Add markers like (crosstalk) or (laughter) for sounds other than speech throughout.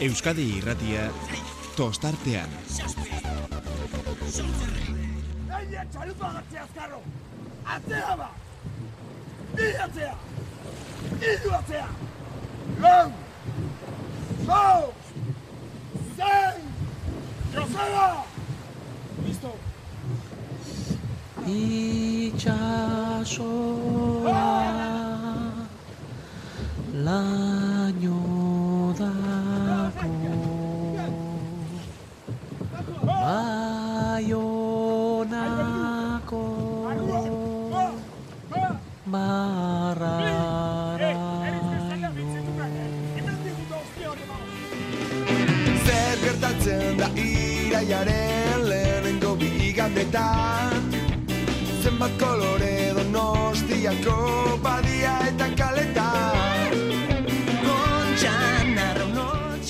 Euskadi irratia tostartean. Gaina txalupa gartzea azkarro! Atzea ba! Bi atzea! Idu atzea! Lau! Lau! Zein! Joseba! Listo! itxasoa laino iraiaren lehenengo bigandetan Zenbat kolore donostiako badia eta arraunotxa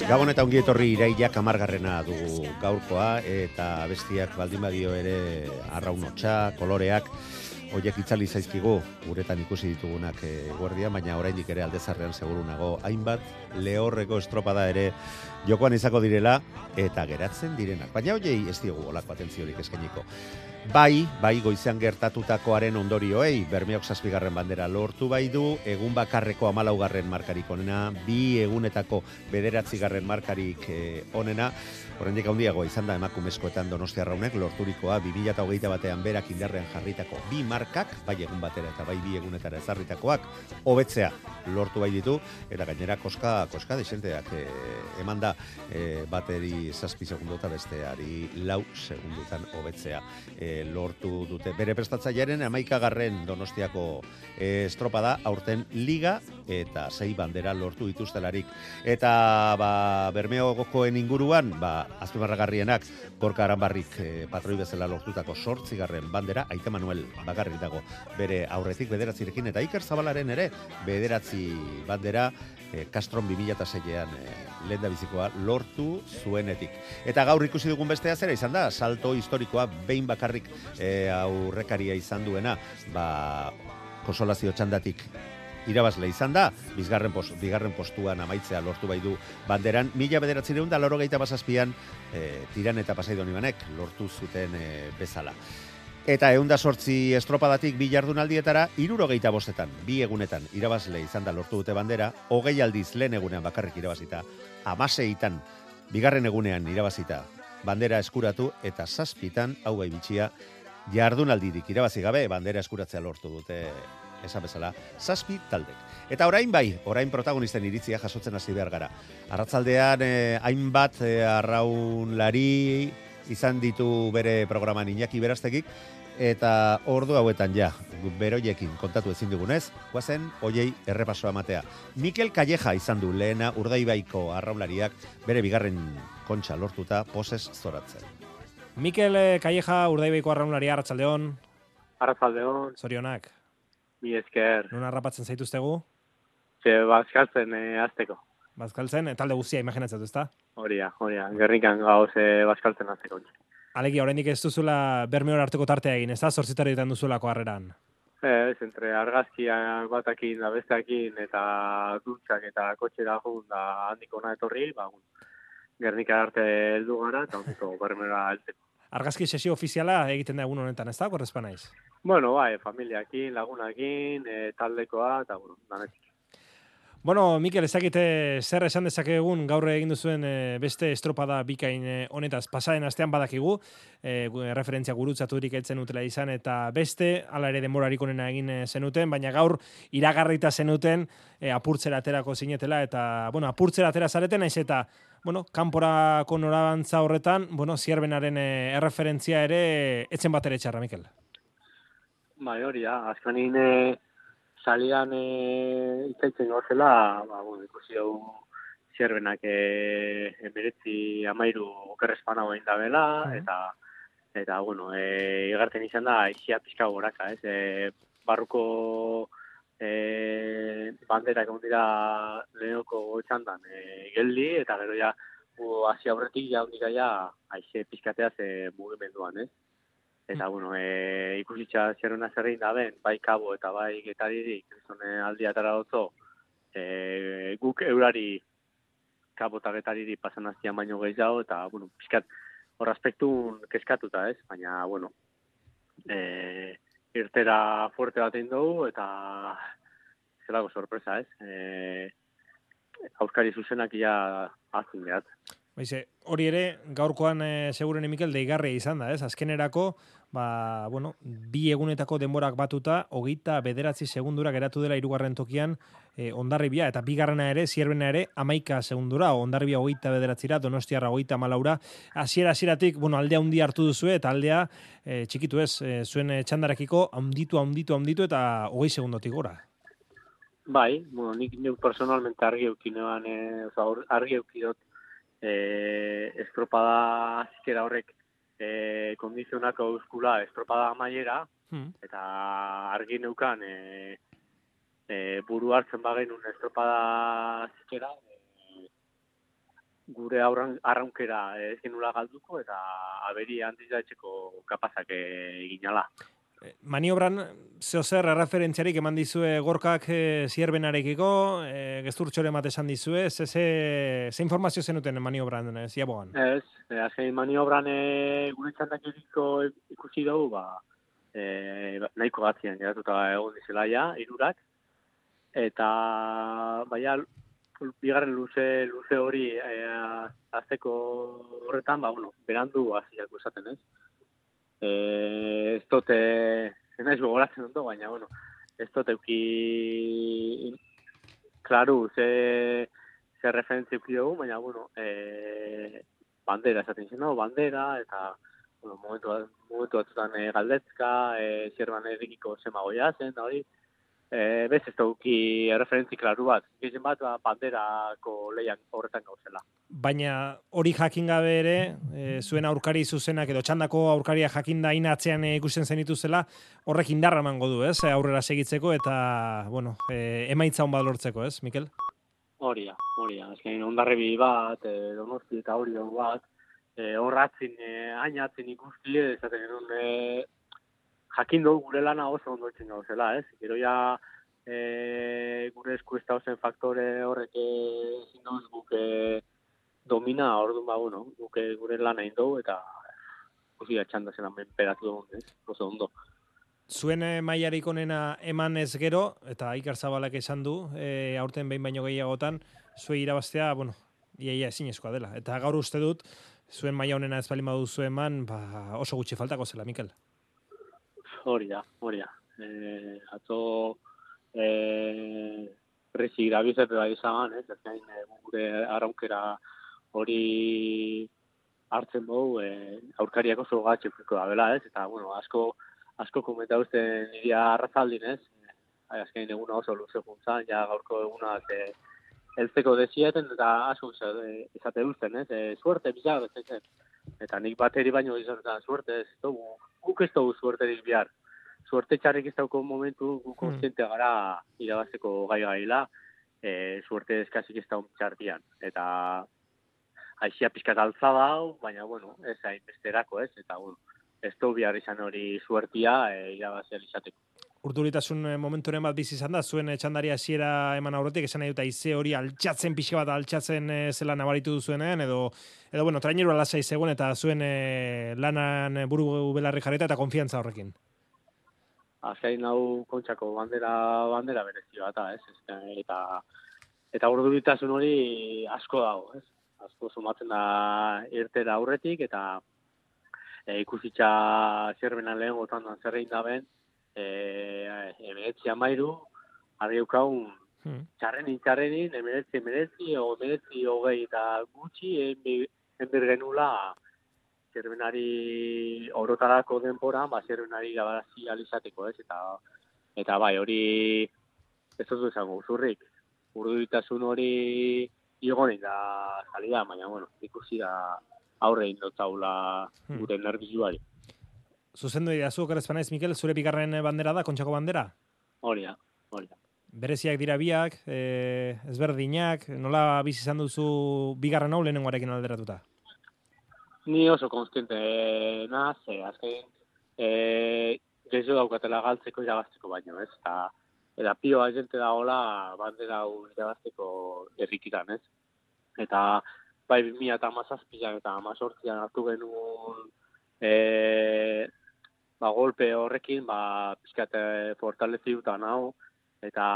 Gabon eta ongi etorri irailak amargarrena dugu gaurkoa eta bestiak baldin badio ere arraunotxa, koloreak, Oiek itzali zaizkigu, uretan ikusi ditugunak e, guardia, baina oraindik ere aldezarrean seguru nago hainbat lehorreko estropada ere jokoan izako direla eta geratzen direnak. Baina hoiei ez diogu olako atentziorik eskainiko. Bai, bai goizean gertatutakoaren ondorioei, Bermeok zazpigarren bandera lortu bai du, egun bakarreko amalaugarren markarik onena, bi egunetako bederatzigarren markarik eh, onena, Horrendik handiago izan da emakumezkoetan donostia raunek lorturikoa 2008 batean berak indarrean jarritako bi markak, bai egun batera eta bai bi egunetara ezarritakoak, hobetzea lortu bai ditu, eta gainera koska, koska desenteak e, eman da e, bateri zazpi segundu eta besteari lau segundutan hobetzea e, lortu dute. Bere prestatzailearen amaikagarren donostiako e, estropada aurten liga eta sei bandera lortu dituztelarik. Eta ba, Bermeo gokoen inguruan, ba, azpimarragarrienak Gorka Aranbarrik e, patroi bezala lortutako sortzigarren bandera, Aita Manuel bakarrik dago bere aurretik bederatzirekin, eta Iker Zabalaren ere bederatzi bandera e, Castron 2006an e, lehen da bizikoa lortu zuenetik. Eta gaur ikusi dugun bestea zera izan da, salto historikoa behin bakarrik e, aurrekaria izan duena, ba, konsolazio txandatik irabazle izan da, bizgarren post, bigarren postuan amaitzea lortu bai du banderan, mila bederatzireun da loro gehieta basazpian e, tiran eta pasaidon ibanek lortu zuten e, bezala. Eta eunda sortzi estropadatik bi jardunaldietara, iruro gehieta bostetan, bi egunetan irabazle izan da lortu dute bandera, hogei aldiz lehen egunean bakarrik irabazita, amaseitan, bigarren egunean irabazita, bandera eskuratu eta zazpitan, hau gai bitxia, jardunaldirik irabazi gabe, bandera eskuratzea lortu dute esan bezala, zazpi taldek. Eta orain bai, orain protagonisten iritzia jasotzen hasi behar gara. Arratzaldean eh, hainbat eh, arraunlari izan ditu bere programan Iñaki Berastegik, eta ordu hauetan ja, beroiekin kontatu ezin dugunez, guazen, oiei errepasoa matea. Mikel Calleja izan du lehena urdaibaiko arraunlariak bere bigarren kontxa lortuta poses zoratzen. Mikel eh, Calleja, urdaibaiko arraunlari arratsaldeon, Arrazaldeon, zorionak. Mi esker, Nun harrapatzen zaituztegu? ze bazkaltzen e, azteko. Bazkaltzen, eh, talde guztia imaginatzen du, ezta? Horia, horia, gernikan gauz e, bazkaltzen azteko. Alegia, oraindik ez duzula bermeor arteko tartea egin, ezta? Zortzitarietan duzulako harreran. Ez, entre argazkia batekin da besteakin eta dutxak eta kotxera jun da handiko ona etorri, ba, Gernika arte heldu gara eta ondiko bermera heltzeko. Argazki sesio ofiziala egiten da egun honetan, ezta? Korrezpa naiz. Bueno, bai, familiakin, lagunakin, e, taldekoa, eta, bueno, danetik. Bueno, Mikel, ezakite zer esan dezakegun gaur egin duzuen eh, beste estropada bikain eh, honetaz pasaren astean badakigu, e, referentzia gurutzaturik etzen utela izan, eta beste, ala ere denborarik onena egin zenuten, baina gaur iragarrita zenuten e, apurtzera aterako zinetela, eta, bueno, apurtzera atera zareten, naiz eta, bueno, kanporako norabantza horretan, bueno, zierbenaren e, erreferentzia ere etzen bat ere txarra, Mikel. Bai, hori da, azkanin e, salian e, itzaitzen gozela, ba, bueno, ikusi hau zerbenak e, emeretzi amairu okerrezpan hau egin da bela, eta, eta, bueno, e, igarten izan da, isia pixka goraka, ez, e, barruko e, banderak egon dira lehenoko txandan e, geldi, eta gero ja, gu, hasi aurretik ja hondika ja, aize pixkatea ze mugimenduan, ez? Eta, bueno, e, ikusitza zerrena zerrein da ben, bai kabo eta bai getaririk, zone aldi atara dutzo, e, guk eurari kabotagetariri pasan aztian baino gehiago, eta, bueno, pixkat, hor aspektun keskatuta, ez? Baina, bueno, e, irtera fuerte bat egin dugu, eta zelago sorpresa, ez? E, Auskari zuzenak ia azin behat. Baize, hori ere, gaurkoan e, seguren Mikel deigarria izan da, ez? Azkenerako, ba, bueno, bi egunetako denborak batuta, hogeita bederatzi segundura geratu dela irugarren tokian e, ondarribia, eta bigarrena ere, zierbena ere, amaika segundura, ondarribia hogeita bederatzira, donostiarra hogeita malaura, hasiera hasieratik bueno, aldea hundi hartu duzu, eta aldea e, txikitu ez, e, zuen txandarekiko, haunditu, haunditu, haunditu, eta hogei segundotik gora. Bai, bueno, nik nik personalmente argi eukinean, e, argi eukidot, e, estropada zikera horrek e, kondizionako euskula estropada amaiera, hmm. eta argi neukan e, e, buru hartzen bagen un estropada zikera, e, gure aurran, arraunkera ez genula galduko, eta aberi handizatzeko kapazak eginala. Eh, maniobran, zeo zer, referentziarik eman dizue gorkak e, zierbenarekiko, e, gesturtxore mat esan dizue, ze, ze, ze informazio zenuten maniobran, e, ziaboan? Ez, e, azken maniobran e, gure ikusi dugu, ba, e, nahiko batzian, geratuta egon dizela ja, irurak, eta, baina, bigarren luze, luze hori e, azteko horretan, ba, bueno, berandu haziak esaten ez eh, ez ez naiz gogoratzen ondo, baina, bueno, ez dute uki, klaru, ze, ze referentzia uki dugu, baina, bueno, eh, bandera, esaten zen, no? bandera, eta, bueno, momentu, momentu batzutan e, galdetzka, e, zerban erikiko zemagoia zen, da hori, e, bez ez duki referentzi klaru bat, gizien bat ba, banderako leian horretan gauzela. Baina hori jakin gabe ere, e, zuen aurkari zuzenak edo txandako aurkaria jakin da inatzean e, ikusten zenitu zela, horrek indarra mango du, ez, aurrera segitzeko eta, bueno, e, emaitza hon lortzeko, ez, Mikel? Horia, horia, ezken ondarrebi bat, e, donosti eta hori bat, e, horratzin, e, ainatzen ikusti, ezaten genuen, e, jakin dugu gure lana oso ondo etxen gauzela, ez? Gero ja e, gure esku ez zen faktore horrek ezin duz guke domina, orduan ba, bueno, guke gure lana indou eta guzi atxanda zela menperatu dugu, ez? Oso ondo. Zuen e, onena eman ez gero, eta Iker Zabalak esan du, e, aurten behin baino gehiagotan, zuei irabaztea, bueno, iaia ezin dela. Eta gaur uste dut, zuen maia honena ez bali madu eman, ba, oso gutxi faltako zela, Mikel hori da, hori da. E, atzo e, rezi grabizet da izan, ez, ez gure araunkera hori hartzen dugu, e, aurkariak oso gatxe da bela, ez, eta, bueno, asko, asko komenta uste niri arrazaldin, ez, e, azkein eguna oso luze juntzan, ja gaurko eguna, e, elzeko desieten, eta asko izate duzten, ez, e, suerte, bizar, ez, eta nik bateri baino izatetan suerte, ez dugu, guk ez dugu suerte bihar. Suerte txarrik ez dauko momentu guk hmm. konstiente gara irabazeko gai gaila, e, suerte eskasik ez dago txartian. Eta aixia pixkat altza dau, baina, bueno, ez hain besterako ez, eta, bueno, ez dugu bihar izan hori suertia e, irabazia izateko. Urduritasun eh, momenturen bat bizi izan da, zuen txandari hasiera eman aurretik, esan nahi dut aize hori altxatzen pixka bat altxatzen e, zela nabaritu duzuenean, edo, edo bueno, traineru alasai zegoen eta zuen e, lanan buru belarri jarreta eta konfiantza horrekin. Azkain hau kontxako bandera, bandera berezio eta ez, eta eta urduritasun hori asko dago, ez? Asko sumatzen da irtera aurretik eta e, ikusitza zerbena lehen gotan zerrein da ben, eh emeretzi amairu, argi eukaun, hmm. txarrenin, txarrenin, emeretzi, emeretzi, o emeretzi, hogei eta gutxi, enber genula, zerbenari orotarako denpora, ba, zerbenari gabarazi alizateko, ez, eta, eta bai, hori, ez dut izango, zurrik, urduritasun hori igonin da salida, baina, bueno, ikusi da aurre indotzaula hmm. gure nervizuari zuzendu dira zu okeres Mikel, zure bigarren bandera da, kontxako bandera? Hori da, hori da. Bereziak dira biak, e, ezberdinak, nola bizi izan duzu bigarren hau lehenengoarekin alderatuta? Ni oso konstiente e, naz, e, azken, e, gezo daukatela galtzeko irabazteko baino, ez? Eta, eta pio agente da hola bandera hau irabazteko errikitan, ez? Eta bai 2017 eta 18an hartu genuen e, ba, golpe horrekin, ba, pizkat e, fortalezi dutan hau, eta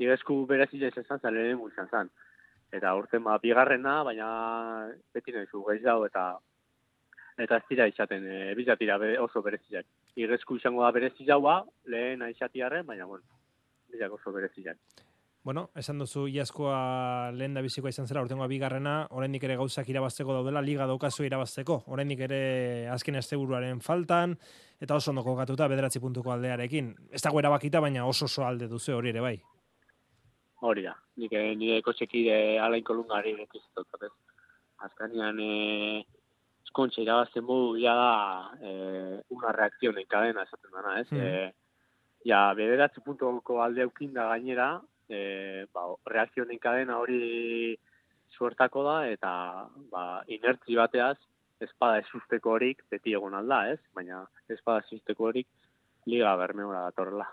igesku berezia izan zen, lehen izan zen. Eta urten ba, bigarrena, baina beti nahi zu gaiz dago, eta eta ez dira izaten, e, bizatira be, oso bereziak. Igesku izango da berezi jaua, lehen aizatiarren, baina, bueno, bizak oso bereziak. Bueno, esan duzu iazkoa lehen da bizikoa izan zela, urtengoa bigarrena, oraindik ere gauzak irabazteko daudela, liga daukazu irabazteko, oraindik ere azken asteburuaren faltan, eta oso ondo kokatuta bederatzi puntuko aldearekin. Ez dago erabakita, baina oso oso alde duzu hori ere bai. Hori da, nik eh, nire kotxekide alain kolungari ez. Azkanean, e, eskontxa irabazten modu ja da e, una reakzion en cadena esaten dana, ez. Mm. E, ja, bederatzi puntuko alde aukinda gainera, e, ba, reakzion en cadena hori suertako da, eta ba, inertzi bateaz, espada esusteko horik beti egon alda, ez? Baina espada esusteko horik liga bermeora datorrela.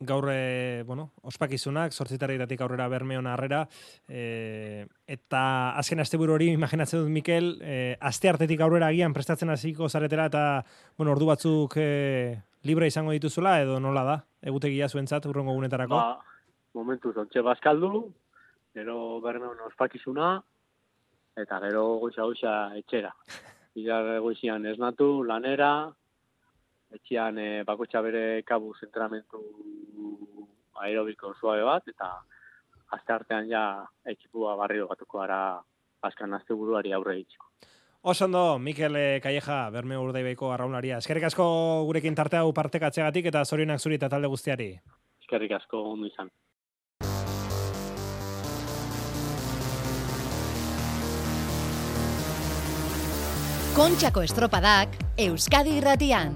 gaur, e, bueno, ospakizunak, sortzitarriratik aurrera bermeon harrera, e, eta azken asteburu hori, imaginatzen dut, Mikel, e, aste artetik aurrera agian prestatzen hasiko zaretela, eta, bueno, ordu batzuk e, libre izango dituzula, edo nola da, egutegia zuentzat, urrongo gunetarako? Ba, momentu zontxe bazkaldu, gero bermeon ospakizuna, eta gero goiza goiza etxera. (laughs) Bilar goizian esnatu, lanera, etxean e, bakotxa bere kabuz entrenamentu aerobiko suabe bat, eta azte artean ja ekipua barrio batuko gara azkan azte buruari aurre itxiko. Oso ondo, Mikel eh, Calleja, Bermeo Urdaibaiko arraunlaria. Eskerrik asko gurekin tarte hau partekatzegatik eta zorionak zuri eta talde guztiari. Eskerrik asko ondo izan. Kontxako estropadak Euskadi irratian.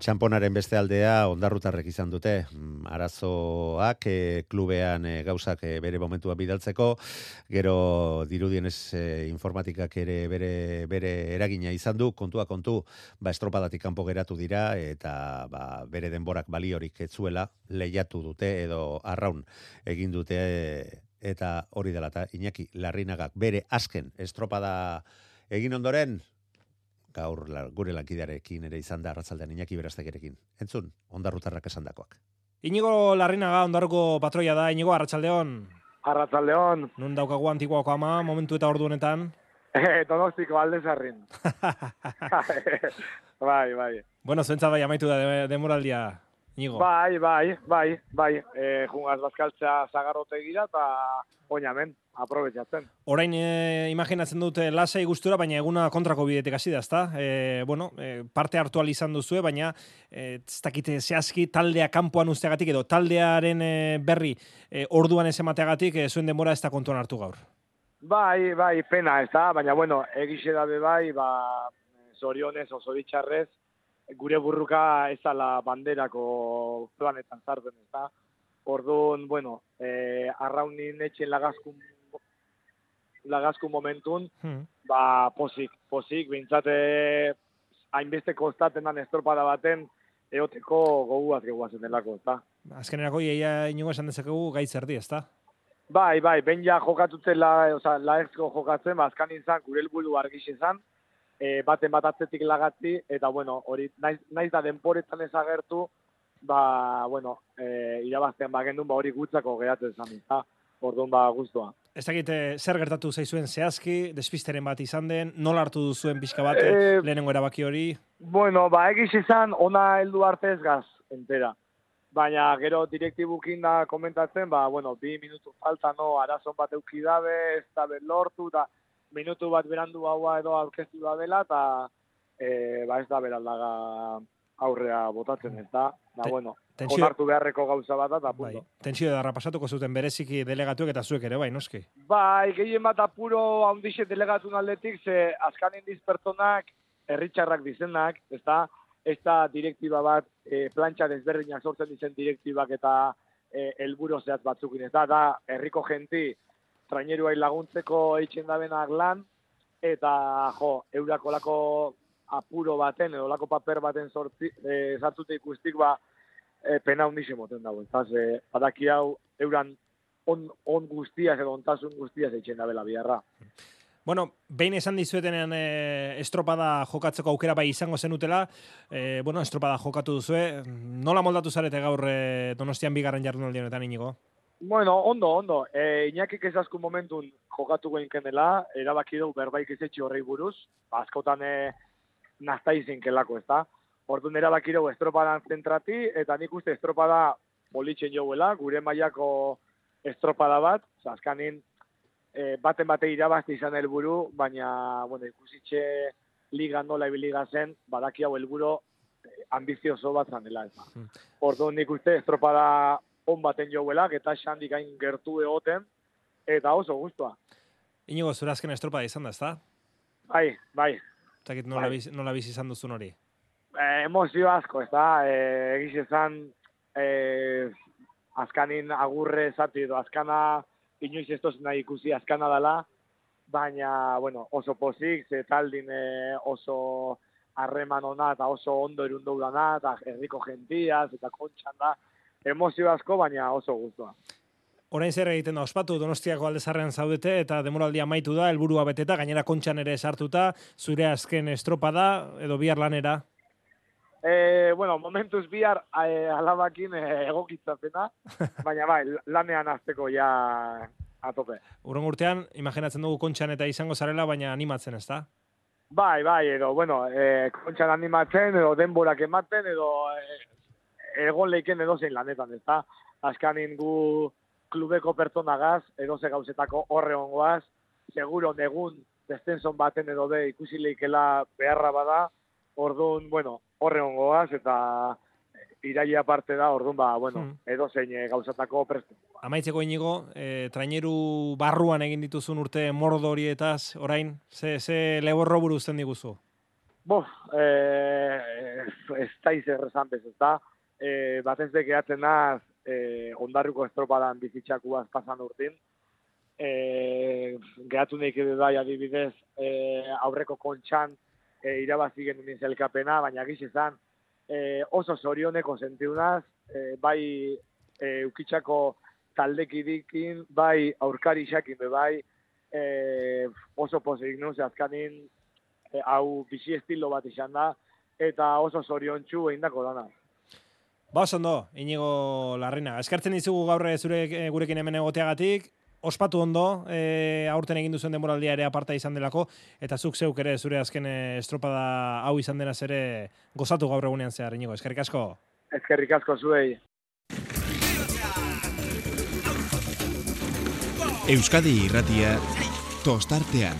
Txamponaren beste aldea ondarrutarrek izan dute. Mm, Arazoak e, klubean e, gauzak e, bere momentua bidaltzeko, gero dirudienez e, informatikak ere bere, bere eragina izan du, kontua kontu, ba estropadatik kanpo geratu dira eta ba, bere denborak baliorik etzuela lehiatu dute edo arraun egin dute eta hori dela eta Iñaki Larrinagak bere azken estropada egin ondoren gaur gure lankidearekin ere izan da arratzaldean Iñaki Berastegerekin. Entzun, ondarrutarrak esandakoak. Inigo Larrinaga, ondarruko patroia da, Inigo, arratsaldeon. Arratzaldeon, Nun daukagu antiguako ama, momentu eta ordu honetan. (laughs) donostiko alde zarrin. (laughs) (laughs) bai, bai. Bueno, zuentzat bai amaitu da de- demoraldia, Inigo. Bai, bai, bai, bai. E, jungaz bazkaltza zagarrote gira eta oinamen, aprobetxatzen. Orain e, imaginatzen dute lasai gustura, baina eguna kontrako bidetik hasi da, ezta? E, bueno, e, parte hartu izan duzue, baina e, ez dakite zehazki taldea kanpoan usteagatik edo taldearen e, berri e, orduan ez emateagatik e, zuen denbora ez da kontuan hartu gaur. Bai, bai, pena, ez da, baina bueno, egixe dabe bai, ba, zorionez, oso bitxarrez, gure burruka ez ala banderako planetan zarten, ez da. Orduan, bueno, eh, arraunin etxen lagazkun, lagazkun momentun, Hmm. ba, posik, posik, bintzate hainbeste kostaten dan estropada baten, eoteko goguaz geguazen delako, ezta? Azkenerako iaia inigo esan dezakegu gaitz erdi, ezta? Bai, bai, ben ja jokatutzen la, oza, laezko jokatzen, ba, azkan izan, gure helburu argix izan, e, baten bat atzetik lagatzi, eta bueno, hori, naiz, naiz da denporetan ezagertu, ba, bueno, e, irabaztean bagendun, ba, hori gutzako gehatzen zan, eta, orduan, ba, guztua. Ez dakite zer gertatu zaizuen zehazki, despisteren bat izan den, nola hartu duzuen pixka bat Eh, lehenengo erabaki hori, Bueno, ba, egiz izan, ona heldu arte ez gaz, entera. Baina, gero direktibukin da komentatzen, ba, bueno, bi minutu falta, no, arazon bat euki dabe, ez da lortu, da, minutu bat berandu haua edo aurkeztu da dela, eta, e, ba, ez da beraldaga aurrea botatzen, ez da, da, Te- bueno, tentsio- onartu beharreko gauza bat da, bai, punto. tentsio edarra pasatuko zuten bereziki delegatuek eta zuek ere, bai, noski. Bai, gehien bat apuro handixe delegatun aldetik, ze azkan indiz pertsonak, herritxarrak dizenak, ez da, ez da direktiba bat, e, plantxa desberdinak sortzen dizen direktibak eta e, elburo zehatz batzukin, ez da, da, herriko genti, traineruai laguntzeko eitzen dabenak lan, eta, jo, eurako lako apuro baten, edo lako paper baten sortzi, e, sartute ikustik, ba, e, pena hundixe moten dago. Eta ze, badaki hau, euran on, on guztiaz edo ontasun guztiaz eitzen dabela biharra. Bueno, behin esan dizuetenean e, estropada jokatzeko aukera bai izango zenutela, e, bueno, estropada jokatu duzue, nola moldatu zarete gaur e, donostian bigarren jardunaldi honetan inigo? Bueno, ondo, ondo. E, Iñakik ez asko momentun jokatu guen dela, erabaki du berbaik ez etxi horrei buruz, askotan e, nazta izin kelako, ez da? Orduan erabaki dugu estropadan zentrati, eta nik uste estropada politzen joguela, gure mailako estropada bat, azkanin e, baten bate irabazte izan helburu, baina, bueno, ikusitxe liga nola ibiliga zen, badaki hau helburu eh, ambizioso bat zanela, ez da. Hmm. Orduan nik uste estropada on baten joguela, eta xandik gain gertu egoten, eta oso guztua. Inigo, zure azken estropada izan da, ez da? Bai, bai. Zakit nola, Bai. biz, nola bizi izan duzun hori? Eh, emozio asko, ez da, eh, egiz esan, eh, azkanin agurre zati edo, azkana inoiz ez nahi ikusi azkana dela, baina, bueno, oso pozik, ze taldin eh, oso harreman ona eta oso ondo erundu dana, eta herriko gentiaz, eta kontxan da, emozio asko, baina oso guztua. Orain zer egiten da, ospatu Donostiako aldezarrean zaudete eta demoraldia amaitu da, helburua beteta, gainera kontxan ere sartuta, zure azken estropada edo bihar lanera. E, bueno, momentuz bihar e, alabakin e, egokitzapena, (laughs) baina bai, lanean azteko ja atope. Urren urtean, imaginatzen dugu kontxan eta izango zarela, baina animatzen ez da? Bai, bai, edo, bueno, e, kontxan animatzen, edo denborak ematen, edo e, egon leiken edo zein lanetan, ez da? Azkanin gu klubeko pertsonagaz, edo ze gauzetako horre ongoaz, seguro negun destenson baten edo be ikusi leikela beharra bada, orduan, bueno, horre ongoaz, eta iraia parte da, orduan, ba, bueno, Hmm. edo zein e, gauzatako prestu. Amaitzeko inigo, e, traineru barruan egin dituzun urte mordo horietaz, orain, ze, ze leborro buruzten diguzu? Bo, eh, ez da izer esan bez, ez da. Eh, batez de gehatzen naz, eh, ondarruko estropadan bizitxakuaz pasan urtin. Eh, gehatu ere bai adibidez eh, aurreko kontxan eh, irabazi genuen zelkapena, baina giz izan eh, oso zorioneko sentiunaz, eh, bai eh, ukitxako taldekidikin, bai aurkari xakin bai, eh, oso pozik nuz, azkanin e, hau bizi estilo bat izan da, eta oso zoriontsu egindako dana. Ba, ondo, inigo larrina. Eskartzen dizugu gaur eh, zure eh, gurekin hemen egoteagatik, ospatu ondo, e, aurten egin duzuen demoraldia ere aparta izan delako, eta zuk zeuk ere zure azken estropada hau izan denaz ere gozatu gaur egunean zehar, inigo. Eskerrik asko. Ezkerrik asko zuei. Euskadi irratia tostartean.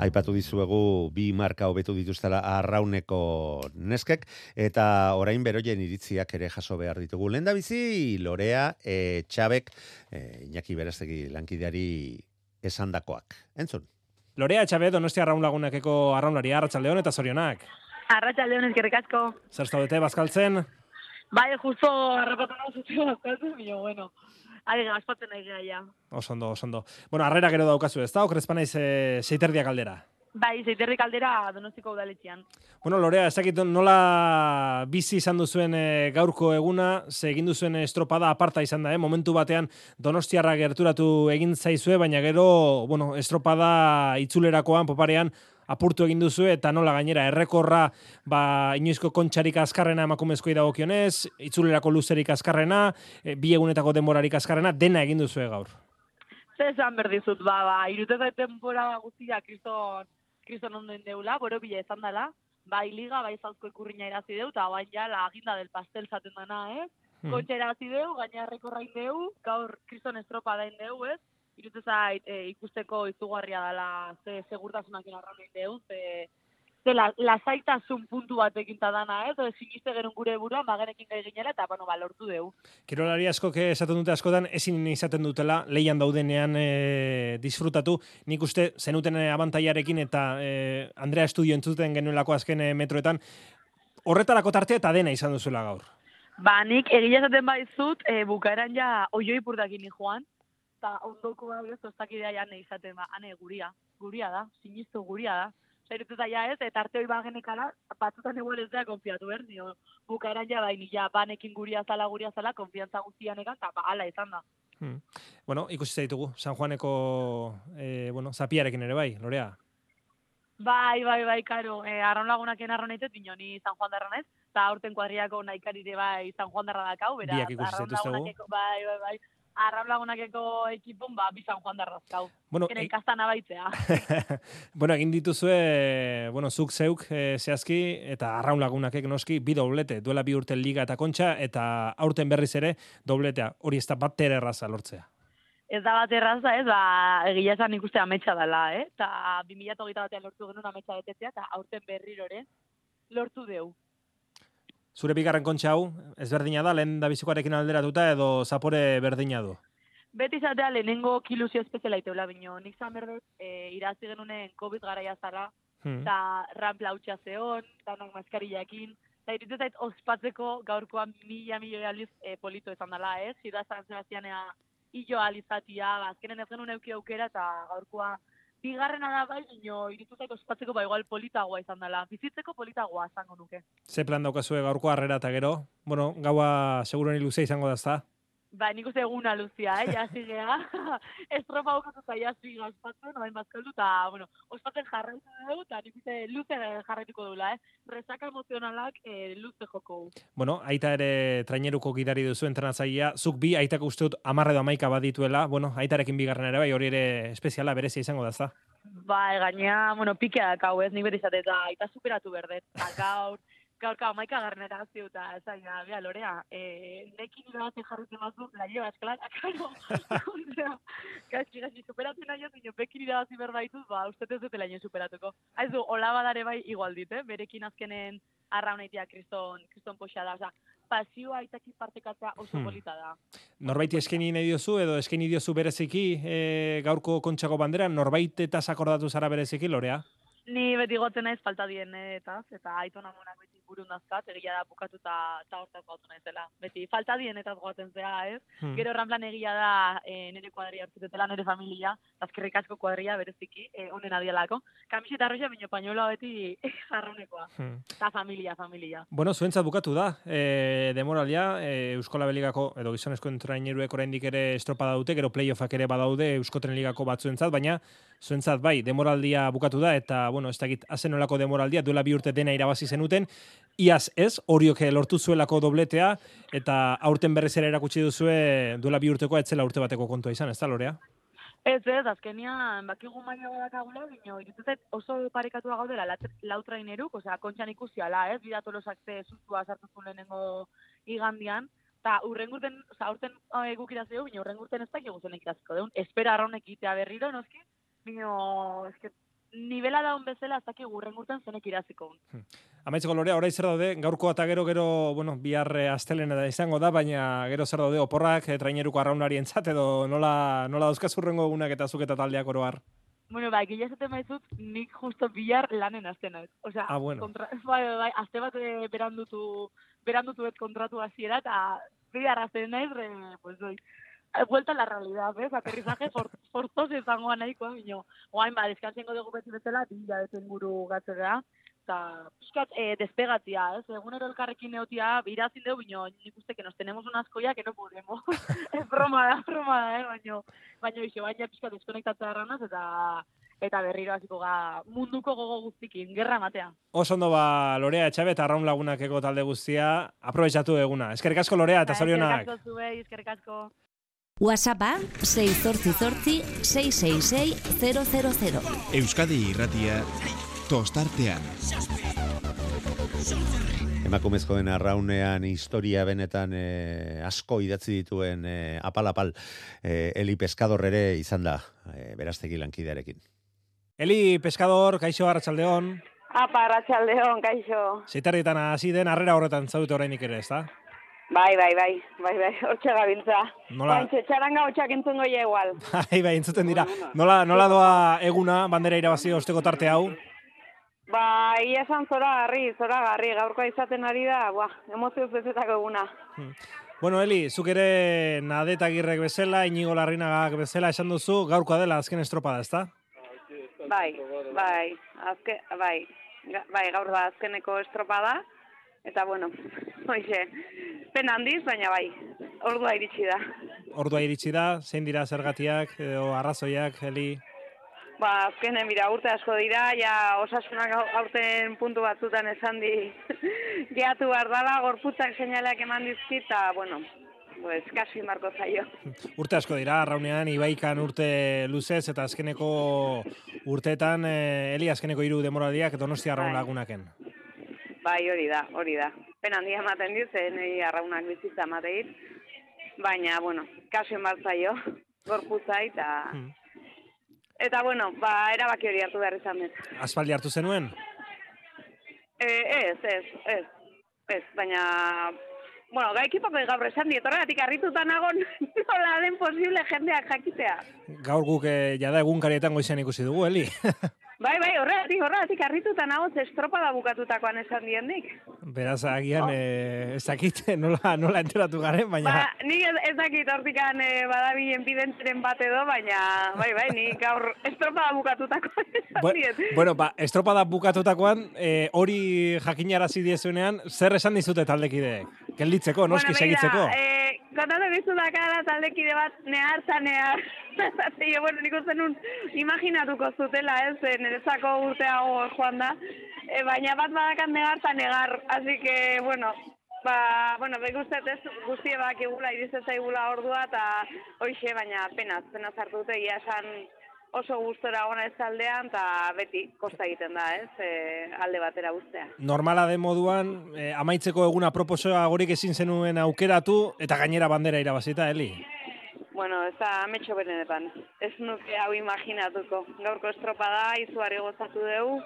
Aipatu dizuegu bi marka hobetu dituztela arrauneko neskek, eta orain beroien iritziak ere jaso behar ditugu. Lenda bizi, Lorea, e, Txabek, e, Iñaki Berastegi lankideari esandakoak. Entzun. Lorea Etxabe, Donostia Arraun Lagunakeko arraunari, Arratxaldeon eta zorionak. Arratxaldeon ezkerrik asko. Zer zaudete, bazkaltzen? Bai, justo harrapatu nahi zute bazkaltzen, baina, bueno, ari gaspatzen nahi gara ja. Oso ondo, oso ondo. Bueno, harrera gero daukazu ez da, okrezpa naiz e, seiterdiak aldera. Bai, zeiterri kaldera donostiko udaletxean. Bueno, Lorea, ez dakit nola bizi izan duzuen e, gaurko eguna, ze egin duzuen estropada aparta izan da, eh? momentu batean donostiarra gerturatu egin zaizue, baina gero, bueno, estropada itzulerakoan, poparean, apurtu egin duzu eta nola gainera errekorra ba inoizko kontxarik azkarrena emakumezkoi dagokionez, itzulerako luzerik azkarrena, e, bi egunetako denborarik azkarrena, dena egin duzue gaur. Zer esan berdizut, ba, ba, iruteza temporada guztia kriston, kriston onden deula, boro bila izan dela, bai liga, bai zauzko ikurriña irazi deu, eta bain ja la aginda del pastel zaten dana, ez? Hmm. Kontxa irazi deu, gaina errekorrain deu, gaur kriston estropa dain deu, ez? Irutze zait e, ikusteko izugarria dela ze segurtasunak inarraunin deu, ze, ze la, lasaitasun puntu batekin ta dana, ez? Ode, siniste gerun gure buruan, bagenekin gai ginela, eta, bueno, ba, lortu deu. Kirolari askok esaten dute askotan ezin izaten dutela leian daudenean e, disfrutatu. Nik uste zenuten abantaiarekin eta e, Andrea Estudio entzuten genuelako azken metroetan horretarako tartea eta dena izan duzuela gaur. Ba, nik egia esaten baizut, e, bukaeran ja oioi purtakin joan, eta ondoko gaur ez tostakidea ja ne izaten ba, ane guria, guria da, sinistu guria da. Zairutu zaila ez, eta arte hori bagenekala, batzutan igual ez da konfiatu behar, nio, bukaeran ja baini, ja, banekin guria zala, guria zala, konfiantza guztianekan, eta ba, ala izan da. Hmm. Bueno, ikusi zaitugu, San Juaneko, eh, bueno, zapiarekin ere bai, Lorea? Bai, bai, bai, karo, eh, arraun lagunaken arraun eitet, bino, ni San Juan darra naiz, eta aurten kuadriako nahikari bai San Juan darra dakau, beraz, zaituztegu. lagunakeko, bai, bai, bai, arraun lagunakeko ekipon, ba, bi San Juan darrazkau. Bueno, Kene e- ikastan abaitzea. (laughs) bueno, egin dituzue, bueno, zuk zeuk eh, zehazki, eta arraun lagunakek noski, bi doblete, duela bi urte liga eta kontxa, eta aurten berriz ere dobletea, hori ez da bat erraza lortzea. Ez da bat erraza, ez, ba, egia esan ikuste ametsa dela, eh? Ta 2008 batean lortu genuen ametsa betetzea, eta aurten berriro ere lortu deu. Zure bigarren kontxa hau, ezberdina da, lehen da bizikoarekin alderatuta edo zapore berdina du. Beti izatea lehenengo kiluzio espeziala iteula bino. Nik zan berdut, e, irazi genunen COVID garaia zara, Hmm. eta rampla hautsa zeon, danak maskarillakin, eta iritu zait ospatzeko gaurkoan mila milioi aldiz e, polito izan dela, ez? Zida San Sebastianea hillo alizatia, ba, azkenen ez genuen euki aukera, eta gaurkoa bigarrena da bai, ino, iritu zait ospatzeko ba igual politagoa izan dela. Bizitzeko politagoa izango nuke. Ze plan daukazue gaurko harrera eta gero? Bueno, gaua seguruen luzea izango da, ezta? Ba, nik uste eguna luzia, eh, jasi geha. (laughs) Estropa bukatu eta jasi ospatzen, orain bazkaldu, eta, bueno, ospatzen jarraitu dugu, eta nik uste luze jarraituko dula, eh. Rezaka emozionalak eh, luze joko. Bueno, aita ere traineruko gidari duzu entrenatzailea, zuk bi aitako uste dut amarre edo amaika badituela, bueno, aitarekin bigarren ere bai, hori ere espeziala berezia izango da, ezta? Ba, gainea, bueno, pikea dakau, ez, nik izate, eta aita superatu berdet. Gaur, gaur, gaur, maika garnera hazi, eta ez da, bea, lorea, e, nekin irabazen jarritzen bazu, la llevas, (laughs) klar, akaro. Osea, gaizki, gaizki, superatu nahi ez, dino, bekin irabazi berbaituz, ba, uste ez dute laino superatuko. Haizu, hola badare bai igual dit, eh? berekin azkenen arraunaitia kriston, kriston poxa da, osea, pasioa aitaki partekatzea oso Hmm. polita da. Norbaiti eskaini nahi diozu edo eskaini diozu bereziki e, gaurko kontxako bandera, norbait eta sakordatu zara bereziki, Lorea? Ni beti gotzen naiz falta dien eta eta aiton amonak beti burun dazkat, egia da bukatu eta eta hortaz gautu naizela. Beti falta dien eta goaten zea, ez? Hmm. Gero ranplan egia da e, nire kuadria hartzutetela, nire familia, azkerrik asko kuadria bereziki, e, onen adialako. Kamiseta arroxa, baino pañola beti (laughs) zarronekoa. Hmm. Eta familia, familia. Bueno, zuentzat bukatu da, e, demoralia, e, Euskola Beligako, edo gizonezko entraineruek oraindik ere estropa dute, gero playoffak ere badaude Euskotren Ligako batzuentzat, baina zuentzat bai, demoraldia bukatu da, eta, bueno, ez dakit, azen olako demoraldia, duela bi urte dena irabazi zenuten, iaz ez, horiok lortu zuelako dobletea, eta aurten berriz ere erakutsi duzue duela bi urtekoa etzela urte bateko kontua izan, ez da, Lorea? Ez ez, azkenian, bakigu maila badakagula, bino, zait oso parekatua gaudela lat- lau traineruk, osea, kontxan ikusi ala, ez, bidatolosak ze sustua sartu lehenengo igandian, eta urrengurten, osea, aurten eh, guk irazio, bino, urrengurten ez dakigu zenek iraziko deun, espera arraunek itea berriro, noski, bino, eske, nivela daun bezala ez dakigu urrengurten zenek iraziko deun. Amaitzeko Lorea, orain zer daude, gaurko eta gero gero, bueno, bihar eh, astelena da izango da, baina gero zer daude oporrak, eh, traineruko arraunarientzat edo nola, nola dauzkazurrengo egunak eta zuk eta taldeak oroar. Bueno, bai, gila esaten maizut, nik justo bihar lanen azten naiz. Osea, Ah, bueno. kontra, (laughs) bai, bai, bai, azte bat eh, berandutu, berandutu bet kontratu hasiera eta bihar azten naiz, re, pues, doi, vuelta a la realidad, ¿ves? Aterrizaje for, forzoso izangoa nahikoa, bino, oain, ba, deskantzengo dugu beti bezala, bi hilabete inguru gatzera, eta pixkat eh, despegatzia, ez? Egunero elkarrekin neotia, irazin dugu, bino, nik uste que nos tenemos unas koiak que no podemos. (laughs) es broma da, broma da, eh? baino, baino, iso, baina pixkat deskonektatzea erranaz, eta eta berriro hasiko ga munduko gogo guztikin, gerra matea. Oso ondo ba Lorea Etxabe eta arraun lagunakeko talde guztia, aprobetxatu eguna. Eskerrik asko Lorea eta zorionak. Eskerrik asko zuei, eskerrik asko. WhatsAppa 688 666 000. Euskadi irratia tostartean. Emakumezkoen arraunean historia benetan eh, asko idatzi dituen eh, apal-apal eh, Eli Pescador ere izan da eh, beraztegi lankidearekin. Eli Pescador, kaixo Arratsaldeon. Apa, Arratxaldeon, kaixo. Zeitarrietan hasi den harrera horretan zaudete orainik ere, ezta? Bai, bai, bai, bai, bai, (laughs) hortxe gabiltza. Nola- Baintxe, txaranga hotxak entzun goia igual. (laughs) Bai, bai, entzuten dira. Nola, nola doa eguna bandera irabazi osteko tarte hau? Ba, ia esan zora garri, zora garri, gaurkoa izaten ari da, buah, emozio bezetako eguna. Bueno, Eli, zuk ere Nadet Agirrek bezala, Inigo Larrinagak bezala esan duzu, gaurkoa dela azken estropada, ezta? bai, bai, azke, bai, bai, gaur da azkeneko estropada, eta bueno, (laughs) hoxe, pena handiz, baina bai, ordua iritsi da. Ordua iritsi da, zein dira zergatiak edo arrazoiak, Eli? Ba, azkenen, mira, urte asko dira, ja osasunak au- aurten puntu batzutan esan di (laughs) geatu behar dala, gorputzak seinaleak eman dizkit, eta, bueno, pues, kasi marko zaio. (laughs) Urte asko dira, arraunean, ibaikan urte luzez, eta azkeneko urteetan, eh, Eli, azkeneko hiru demoraldiak donostia arraun Bai. lagunaken. Bai, hori da, hori da. Pena handia ematen dit, ze nahi arraunak bizitza emateit. Baina, bueno, kasu enbartzaio, gorputza eta... Eta, bueno, ba, erabaki hori hartu behar izan dut. Aspaldi hartu zenuen? E, ez, ez, ez, ez, baina... Bueno, gai ekipako gaur esan diet, horregatik harrituta nagon (laughs) nola den posible jendeak jakitea. Gaur guk eh, jada egunkarietan goizean ikusi dugu, Eli. (laughs) Bai, bai, horregatik, horregatik harrituta nago, ze estropada bukatutakoan esan diendik. Beraz, agian, eh, ez dakit (laughs) nola, nola enteratu garen, baina... Ba, nik ez, ez dakit hortikan e, badabilen bidentzeren bat edo, baina, bai, bai, nik gaur (laughs) estropada bukatutako esan Bu- diet. bueno, ba, estropada bukatutakoan, eh, hori jakinarazi diezuenean, zer esan dizute taldekideek? Gelditzeko, noski bueno, segitzeko? eh, kontatu dizu dakara taldekide bat nehar eta nehar. Zio, (laughs) bueno, nik uste nun imaginatuko zutela, ez, eh, nerezako urteago joan da. E, baina bat badakan negar eta negar, así que, bueno, ba, bueno, bai guztet ez, guztie bak irizte zaigula ordua, eta hoxe, baina penaz, penaz hartu dute, egia esan oso gustora gona ez aldean, eta beti kosta egiten da, ez, e, alde batera guztea. Normala den moduan, eh, amaitzeko eguna proposoa gorik ezin zenuen aukeratu, eta gainera bandera irabazita, Eli. Bueno, ez da ametxo benetan. Ez nuke hau imaginatuko. Gaurko estropada, izuari gozatu dugu.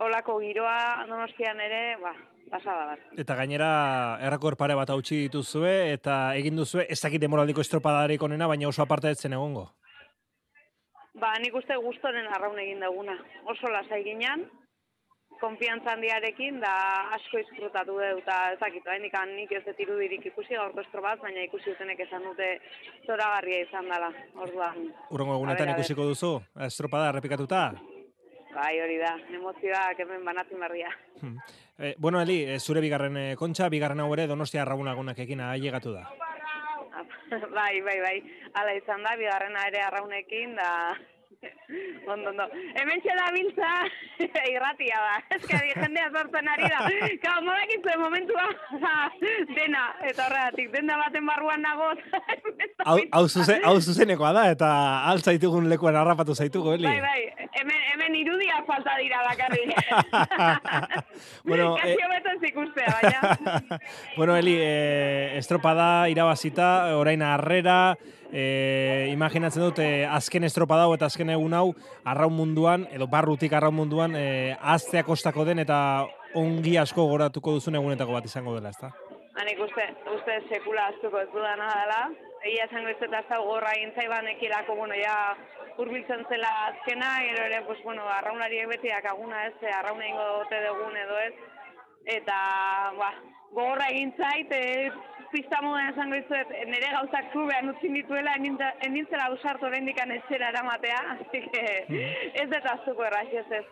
Olako giroa, donostian ere, ba, pasada bat. Eta gainera errakor pare bat hautsi dituzue, eta egin duzue, ez dakit demoraldiko estropadarik onena, baina oso aparte ez zen egongo. Ba, nik uste gustoren arraun egin duguna. Oso lasai ginean, konfiantza handiarekin, da asko izkrutatu dugu, eta ez dakit, nik, ez dut irudirik ikusi gaurko estropat, baina ikusi dutenek esan dute zoragarria izan dela, orduan. Urrengo egunetan ikusiko duzu, estropada errepikatuta. Bai, hori da, emozioak hemen banatzen berria. Eh, bueno, Eli, eh, zure bigarren eh, kontxa, bigarren hau ere Donostia Arraunagunak ekin ailegatu da. Bai, bai, bai. Hala izan da, bigarrena ere arraunekin, da... (laughs) Ondo, ondo. Hemen txela biltza, (laughs) irratia da. Ez que jendea sortzen ari da. Kau, modakizu momentua dena, eta horregatik, dena baten barruan nago. (laughs) Hau, hau, zuze, hau zuzenekoa da, eta altzaitugun lekuan harrapatu zaitugu, Eli. bai, bai, hemen, hemen irudia falta dira bakarrik. Bueno, Kasi eh, hobeto ez ikustea, baina. bueno, Eli, eh, estropada irabazita, orain harrera, eh, imaginatzen dut, eh, azken estropada hau eta azken egun hau, arraun munduan, edo barrutik arraun munduan, eh, aztea kostako den eta ongi asko goratuko duzun egunetako bat izango dela, ezta? Hanik uste, uste sekula astuko ez dudana dela. Egia esango ez eta da gorra intzaiban ekilako, bueno, ja hurbiltzen zela azkena, gero ere, pues, bueno, arraunariek beti dakaguna ez, arrauna ingo dote dugun edo ez. Eta, ba, gogorra egin zait, e, pista modan esango izuet, nire gauzak klubean utzi dituela, enintzela ausartu oraindik etxera eramatea, así que ez dut azuko erraxez ez.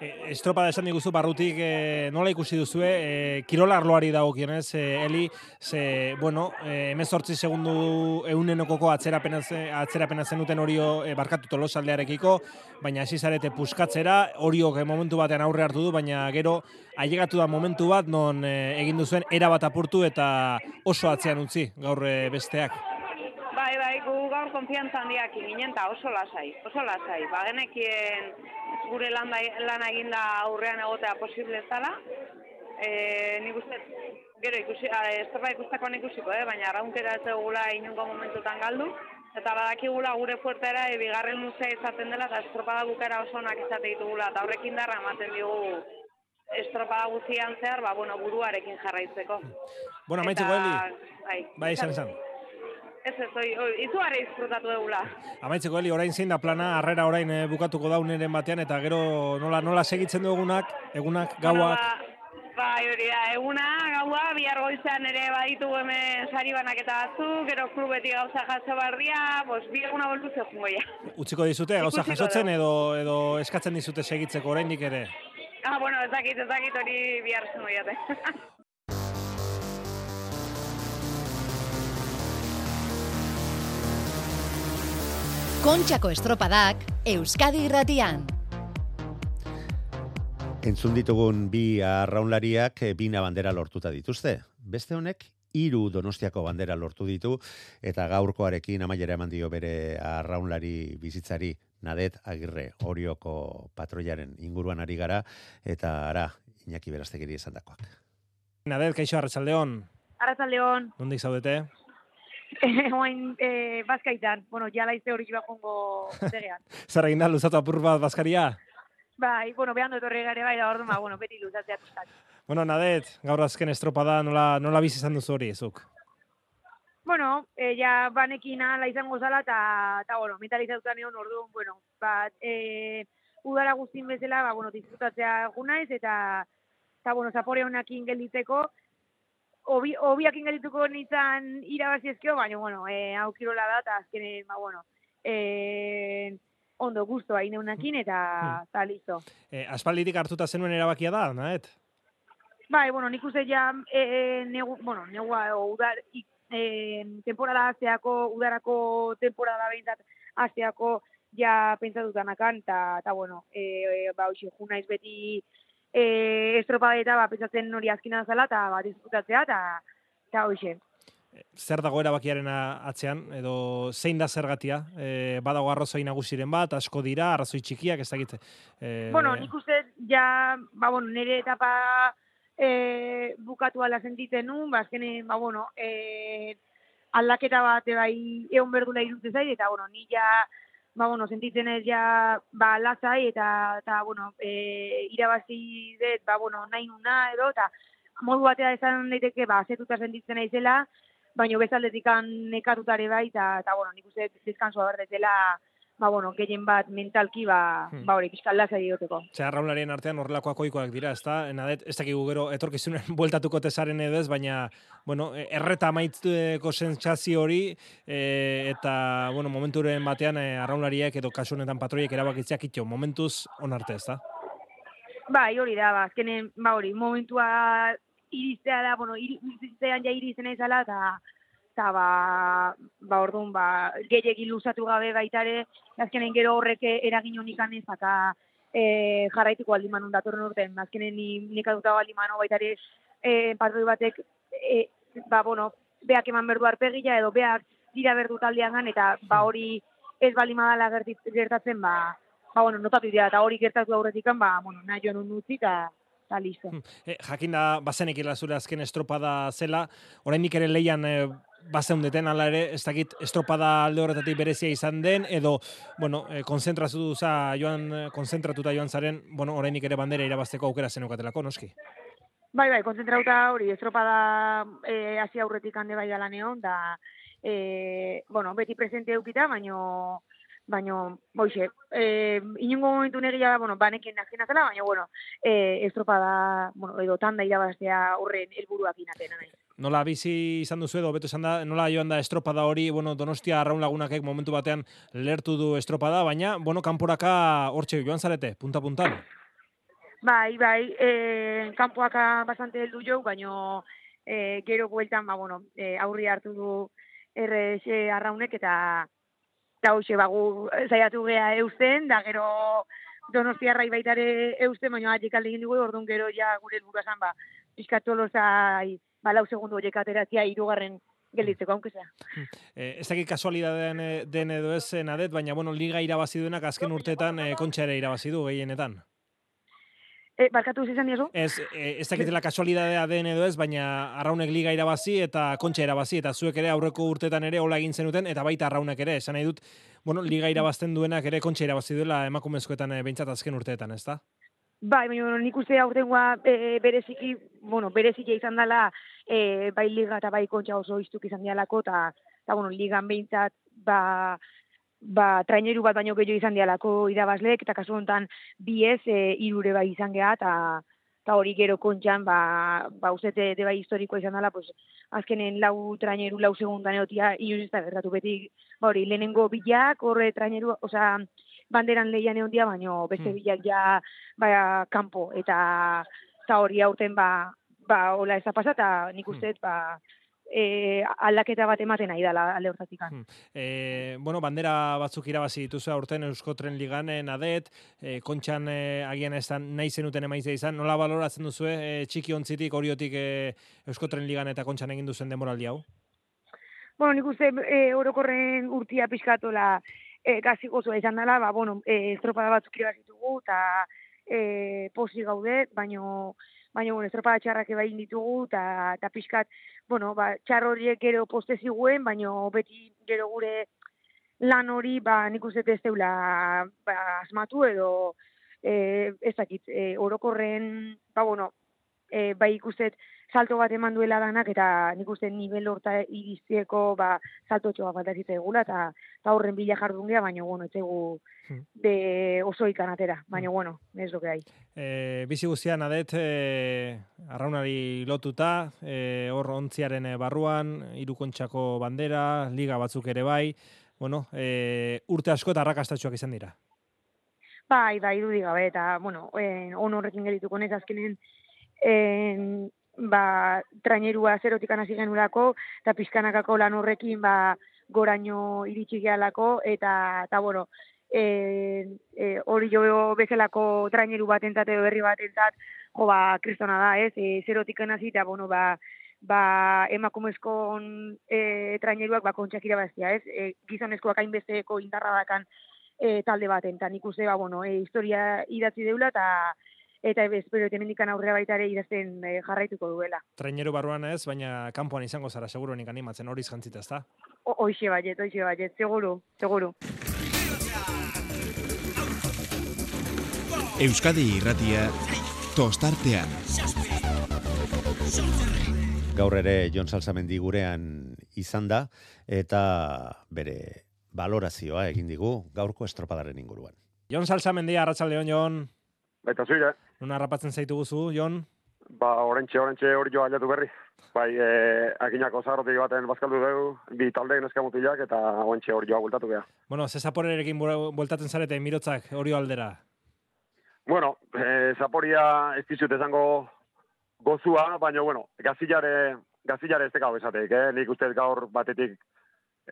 E, estropada esan diguzu barrutik e, nola ikusi duzue, e, kirol arloari dagokionez, e, Eli, ze, bueno, e, emezortzi segundu eunenokoko atzerapena, ze- atzerapena zenuten orio e, barkatu tolosaldearekiko, baina hasi zarete puskatzera, horiok e, momentu batean aurre hartu du, baina gero ailegatu da momentu bat non e, egin duzuen era bat apurtu eta oso atzean utzi gaur e, besteak. Bai, bai, gu gaur konfiantza handiak ginen eta oso lasai, oso lasai. Ba, genekien gure lan, lan eginda aurrean egotea posible zala. E, nik uste, gero ikusi, a, ikustakoan ikusiko, eh? baina arraunkera ez dugula inungo momentutan galdu. Eta badakigula gure fuertera e, bigarren luzea izaten dela eta estropada bukera oso onak izate ditugula. Eta horrekin darra ematen digu estropada guztian zehar, ba, bueno, buruarekin jarraitzeko. Bueno, amaitzeko, Eli. Bai, Bai, izan, izan. Ez ez, oi, oi, izugarri disfrutatu dugula. Amaitzeko heli orain zein da plana, harrera orain eh, bukatuko dauneren batean, eta gero nola nola segitzen du egunak, egunak, Bueno, gauak. ba, Bai, hori da, eguna, gaua, bihar goizan ere baditu hemen sari banaketa batzuk, gero klubetik gauza jaso barria, pues, bi eguna boltu zehungo ja. Utziko dizute, gauza jasotzen edo, edo eskatzen dizute segitzeko oraindik ere. Ah, bueno, ez dakit, ez dakit hori bihar zengo jate. (laughs) Kontxako estropadak Euskadi irratian. Entzun ditugun bi arraunlariak eh, bina bandera lortuta dituzte. Beste honek hiru Donostiako bandera lortu ditu eta gaurkoarekin amaiera eman dio bere arraunlari bizitzari Nadet Agirre Orioko patroiaren inguruan ari gara eta ara Iñaki Berastegiri esandakoak. Nadet, kaixo, arratsaldeon. Arratzaldeon, Nondik zaudete? (laughs) oain eh, bazkaitan, bueno, ja laizte hori bakongo zegean. (laughs) Zer egin da, luzatu apur bat bazkaria? Bai, bueno, behan dut horri gare bai, da orduan, ba, bueno, beti luzatzea pizkat. Bueno, Nadet, gaur azken estropada nola, nola bizi izan duzu hori, zuk? Bueno, eh, ja banekin ala izango zala, eta, bueno, mentalizatuta nion orduan, bueno, bat, eh, udara guztin bezala, ba, bueno, disfrutatzea gunaiz, eta, eta bueno, zapore honakin gelditzeko, obi, obiakin geldituko nintzen irabazi ezkio, baina, bueno, eh, hau kirola da, eta azkenen, ba, bueno, eh, ondo guztua ineunakin, eta, eta listo. E, aspalditik hartuta zenuen erabakia da, Nadet? Bai, bueno, nik uste ja, e, e, negu, bueno, negua, o, udar, ik, e, temporada hasteako, udarako temporada behintzat hasteako ja pentsatutanakan, eta, eta bueno, e, e, ba, hoxe, junaiz beti e, estropadeta, ba, pentsatzen hori azkina zala, eta ba, disfrutatzea, eta, eta hoxe. Zer dago erabakiaren atzean, edo zein da zergatia? E, badago arrazoi nagusiren bat, asko dira, arrazoi txikiak, ez dakit. E, Bueno, nik uste ja, ba, bueno, nire etapa e, bukatu ala sentitzen nun, ba, azkenen, ba, bueno, e, aldaketa bat bai egon berdula irutzen zait, eta, bueno, ni ja, ba, bueno, sentitzen ez ja, ba, lasai, eta, eta bueno, e, irabazi dut, ba, bueno, nahi nuna edo, eta modu batea esan daiteke, ba, azetuta sentitzen naizela, baina bezaldetik nekatutare bai, eta, eta bueno, nik uste deskansoa berdetela, ba, bueno, gehien bat mentalki, ba, Hmm. ba hori, pixka lasai egoteko. Ze arraunlarien artean horrelakoak ohikoak dira, ezta? Nadet, ez dakigu gero etorkizunen (laughs) bueltatuko tesaren edo ez, baina bueno, e, erreta amaitzeko sentsazio hori e, eta bueno, momenturen batean e, arraunlariek edo kasu honetan patroiek erabakitzeak itxo, momentuz onarte, ezta? Bai, hori da, ba, azkenen, ba, hori, momentua iristea da, bueno, iri- iriztean ja irizen izala, eta, eta ba, ba, orduan, ba, gehiegi luzatu gabe baitare, azkenen gero horrek eragin honikan ez, eta e, jarraituko aldi manun datorren urten, azkenen ni, nik aduta aldi manu baitare, e, patroi batek, e, ba, bueno, beak eman berdu arpegia, edo beak dira berdu taldean eta ba hori ez balimadala gertit- gertatzen, ba, ba, bueno, notatu dira, eta hori gertatu aurretikan, ba, bueno, nahi joan un utzi, eta, eta listo. E, jakin da, bazenekila zure azken estropada zela, oraindik ere leian e, bazeundeten ala ere, ez dakit estropada alde horretatik berezia izan den, edo, bueno, e, konzentratu joan, e, konzentratuta joan zaren, bueno, oraindik ere bandera irabazteko aukera zenukatelako, noski. Bai, bai, konzentrauta hori, estropada e, hasi aurretik hande bai dala neon, da, e, bueno, beti presente eukita, baino, baino, boixe, e, inungo momentu negia, bueno, banekin nazien baina, bueno, e, estropada, bueno, edo tanda irabaztea horren helburuak inatena nahi. Nola bizi izan duzu edo, beto esan da, nola joan da estropada hori, bueno, Donostia arraun lagunakek momentu batean lertu du estropada, baina, bueno, kanporaka hortxe joan zarete, punta-puntan. Bai, bai, e, kanpoaka bastante heldu jo, baino e, gero bueltan, ba, bueno, e, aurri hartu du RS arraunek eta eta hoxe, ba, gu saiatu gea eusten, da gero donostiarrai baitare eusten, baina atik alde egin dugu, orduan gero ja gure helburua zan, ba, pixka tolosai, ba, lau segundu horiek ateratzea hirugarren gelditzeko, aunque sea. Eh, ez dakit kasualidadean eh, den edo ez eh, nadet, baina, bueno, liga irabazi duenak azken urteetan eh, kontxa ere irabazi du gehienetan. E, barkatu izan diezu? Ez, eh, ez dakitela kasualidadea den edo ez, baina arraunek liga irabazi eta kontxa irabazi, eta zuek ere aurreko urtetan ere hola egin zenuten, eta baita arraunek ere, esan nahi dut, bueno, liga irabazten duenak ere kontxa irabazi duela emakumezkoetan e, behintzat azken urteetan, ez da? Bai, baina nik uste aurtengoa e, bereziki, bueno, bereziki izan dela e, bai liga eta bai kontxa oso iztuk izan dialako, eta, eta bueno, ligan behintzat, ba, ba, traineru bat baino gehiago izan dialako irabazleek, eta kasu honetan bi ez, e, irure bai izan geha, eta, eta hori gero kontxan, ba, ba uzete de bai historikoa izan dela, pues, azkenen lau traineru, lau segundan egotia, inoiz ez da gertatu beti, ba hori, lehenengo bilak, horre traineru, osea, banderan lehian egon dia, baino beste Hmm. bilak ja, ba, kanpo, eta, eta hori aurten, ba, ba, hola ez da pasa, eta nik uste, dut, ba, e, aldaketa bat ematen nahi dela alde hortatik. Hmm. E, bueno, bandera batzuk irabazi dituzu aurten Euskotren Ligan eh, nadet, e, kontxan e, agian ez nahi zenuten emaitza izan, nola baloratzen duzu e, txiki ontzitik, oriotik e, Euskotren Ligan eta kontxan egin duzen demoraldi hau? Bueno, nik uste e, orokorren urtia pixkatola e, gazi gozoa izan dela, ba, bueno, e, estropada batzuk irabazitugu, eta e, posi gaude, baino, baino, bueno, estropada txarrak eba ditugu, eta, eta pixkat, bueno, ba, txar horiek gero poste ziguen, baino beti gero gure lan hori, ba, nik uste ez deula ba, asmatu edo, e, ez dakit, e, orokorren, ba, bueno, e, bai ikustet salto bat eman duela danak eta nik uste nivel horta iriztieko ba, salto txoa falta egula eta, eta horren bila jardun gea, baina bueno, etzegu Hmm. de oso ikan atera, baina bueno, ez lo que hai. E, bizi guztian adet e, arraunari lotuta, e, hor ontziaren barruan, irukontxako bandera, liga batzuk ere bai, bueno, e, urte asko eta arrakastatxoak izan dira. Bai, bai, irudi gabe, eta, bueno, en, on horrekin gerituko nez, azkenen, en, ba, trainerua zerotik hasi genulako, eta pizkanakako lan horrekin, ba, goraino iritsi gehalako, eta, eta bueno, e, e, hori jo bezalako traineru bat entzat edo berri bat entzat, jo, ba, kristona da, ez, e, zerotik hasi, eta, bueno, ba, ba, emakumezkon e, traineruak ba, kontxak irabaztia, ez? E, gizonezkoak hainbesteko indarra dakan e, talde baten, eta nik uste, ba, bueno, e, historia idatzi deula, eta eta espero temendikan aurrera baita ere idazten e, jarraituko duela. Traineru barruan ez, baina kanpoan izango zara, seguruenik animatzen hori jantzita, ezta? O, oixe baiet, oixe baiet, seguru, seguru. Euskadi irratia tostartean. Gaur ere Jon Salsamendi gurean izan da eta bere balorazioa egin digu gaurko estropadaren inguruan. Jon Salsamendia, arratsaldeon Jon. Baita zuira, Nuna harrapatzen zaitu guzu, Jon? ba, orentxe, orentxe hori joa aldatu berri. Bai, e, aginako zarrotik baten bazkaldu dugu, bi taldeek neskamutilak, eta orentxe hori joa bultatu geha. Bueno, ze zaporerekin bura- bueltatzen zarete mirotzak hori aldera. Bueno, e, zaporia ez dizut esango gozua, baina, bueno, gazillare, gazillare ez tekau esatek, eh? Nik uste gaur batetik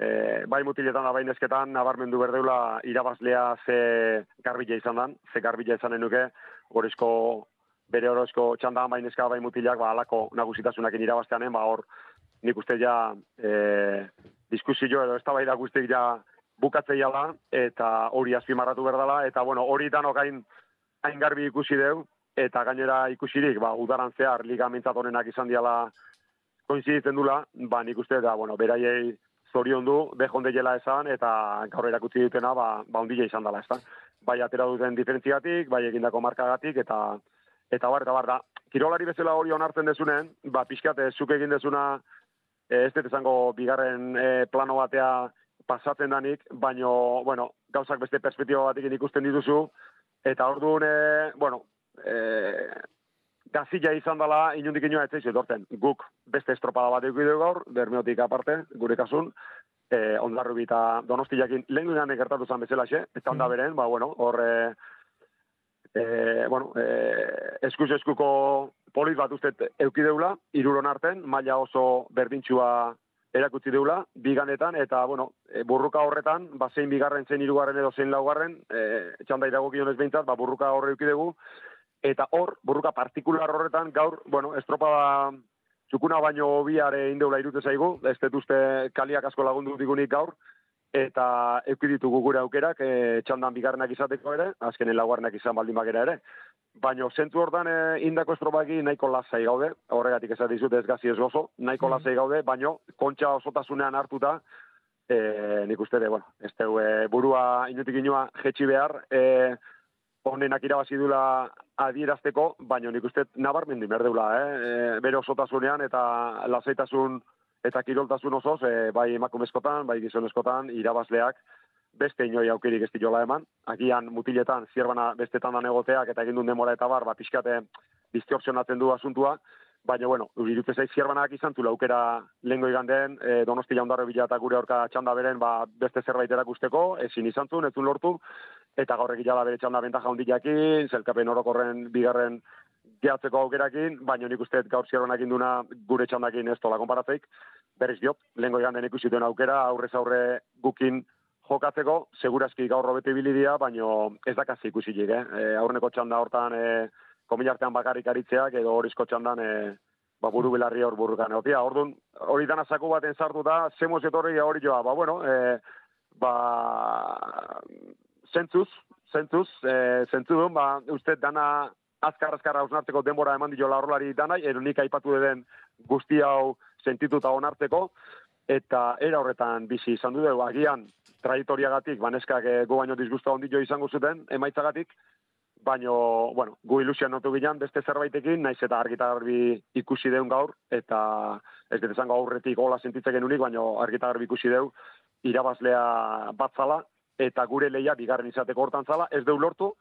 e, bai mutiletan da bai nesketan nabarmendu berdeula irabazlea ze garbila izan dan, ze garbila izan nuke, horrezko bere horrezko txandan bai neska bai mutilak, ba, alako nagusitasunakin irabazteanen, ba, hor nik uste ja e, diskusio edo ez da guztik ja bukatzea da, eta hori azpimarratu berdala, eta bueno, hori danok hain, hain garbi ikusi deu, eta gainera ikusirik, ba, udaran zehar liga honenak izan diala koinziditzen dula, ba, nik uste, da, bueno, beraiei zorion du, behonde jela esan, eta gaur erakutsi dutena, ba, ba ondila izan dela, ezta? Bai atera duten diferentziatik, bai egindako markagatik, eta eta bar, eta bar, da, kirolari bezala hori onartzen dezunen, ba, pixkat, ez zuk egin dezuna, eh, ez dut esango bigarren eh, plano batea pasatzen danik, baino, bueno, gauzak beste perspektiba batekin ikusten dituzu, eta orduan, e, bueno, e, gazilla izan dela, inundik inoa ez zeizu edorten. Guk beste estropada bat eduki dugu gaur, bermeotik aparte, gure kasun, e, ondarrubi eta donostiakin lehen guinan gertatu zen bezala xe, eta onda beren, ba, bueno, hor, e, e, bueno, e, eskuz eskuko polit bat uste euki deula, iruron arten, maila oso berdintxua erakutsi deula, biganetan, eta, bueno, burruka horretan, ba, zein bigarren, zein irugarren edo zein laugarren, e, txanda iragokionez behintzat, ba, burruka horre euki dugu, eta hor, burruka partikular horretan, gaur, bueno, estropada txukuna baino biare indeula irute zaigu, ez uste kaliak asko lagundu digunik gaur, eta euki ditugu gure aukerak, e, txandan bigarrenak izateko ere, azkenen laugarrenak izan baldin bakera ere, baino zentu hortan e, indako estropaki nahiko lasai gaude, horregatik ez dizut ez gazi ez gozo, nahiko lasai gaude, baino kontxa osotasunean hartuta, e, nik uste ere, bueno, ez teu, e, burua inutik inua jetxi behar, e, honenak irabazi dula adierazteko, baino nik uste nabarmendu berdeula, eh? E, bere osotasunean eta lasaitasun eta kiroltasun osoz, e, bai emakumezkotan, bai gizonezkotan, irabazleak, beste inoi aukerik ez diola eman. Agian mutiletan, zierbana bestetan da negoteak eta egin duen demora eta bar, ba, pixkate distorsionatzen du asuntua, baina, bueno, irute zaiz zierbanak izan zula aukera lehengo igandeen, e, donosti jaundarro bila eta gure aurka txanda beren, ba, beste zerbait erakusteko, ezin izan zuen, ez lortu, eta gaur egila bere txanda bentaja hundiakin, zelkapen orokorren bigarren gehatzeko aukerakin, baina nik uste gaur zierbanak induna gure txandakin ez tola konparatzeik, berriz diot, lehengo iganden ikusi duen aukera, aurrez aurre gukin jokatzeko, segurazki gaur robete bilidia, baina ez dakazi ikusi jik, eh? E, aurreneko txanda hortan, e, komilartean bakarrik aritzeak, edo horizko txandan, e, ba, buru belarri hor burrukan. Otia, orduan, hori dana zaku baten sartu da, zemoz etorri hori joa, ba, bueno, e, ba, zentzuz, zentzuz, e, zentzudun, ba, uste dana azkar-azkar hausnartzeko denbora eman dio horrelari danai, edo nik aipatu den guzti hau sentituta onartzeko, eta era horretan bizi izan du dugu, agian traiektoriagatik, baneskak e, gu baino disgusta ondio izango zuten, emaitzagatik, baino, bueno, gu ilusioan notu gilan beste zerbaitekin, naiz eta argita garbi ikusi deun gaur, eta ez dut esango aurretik gola sentitzeken unik, baino argita garbi ikusi deu, irabazlea batzala, eta gure leia bigarren izateko hortan zala, ez deu lortu,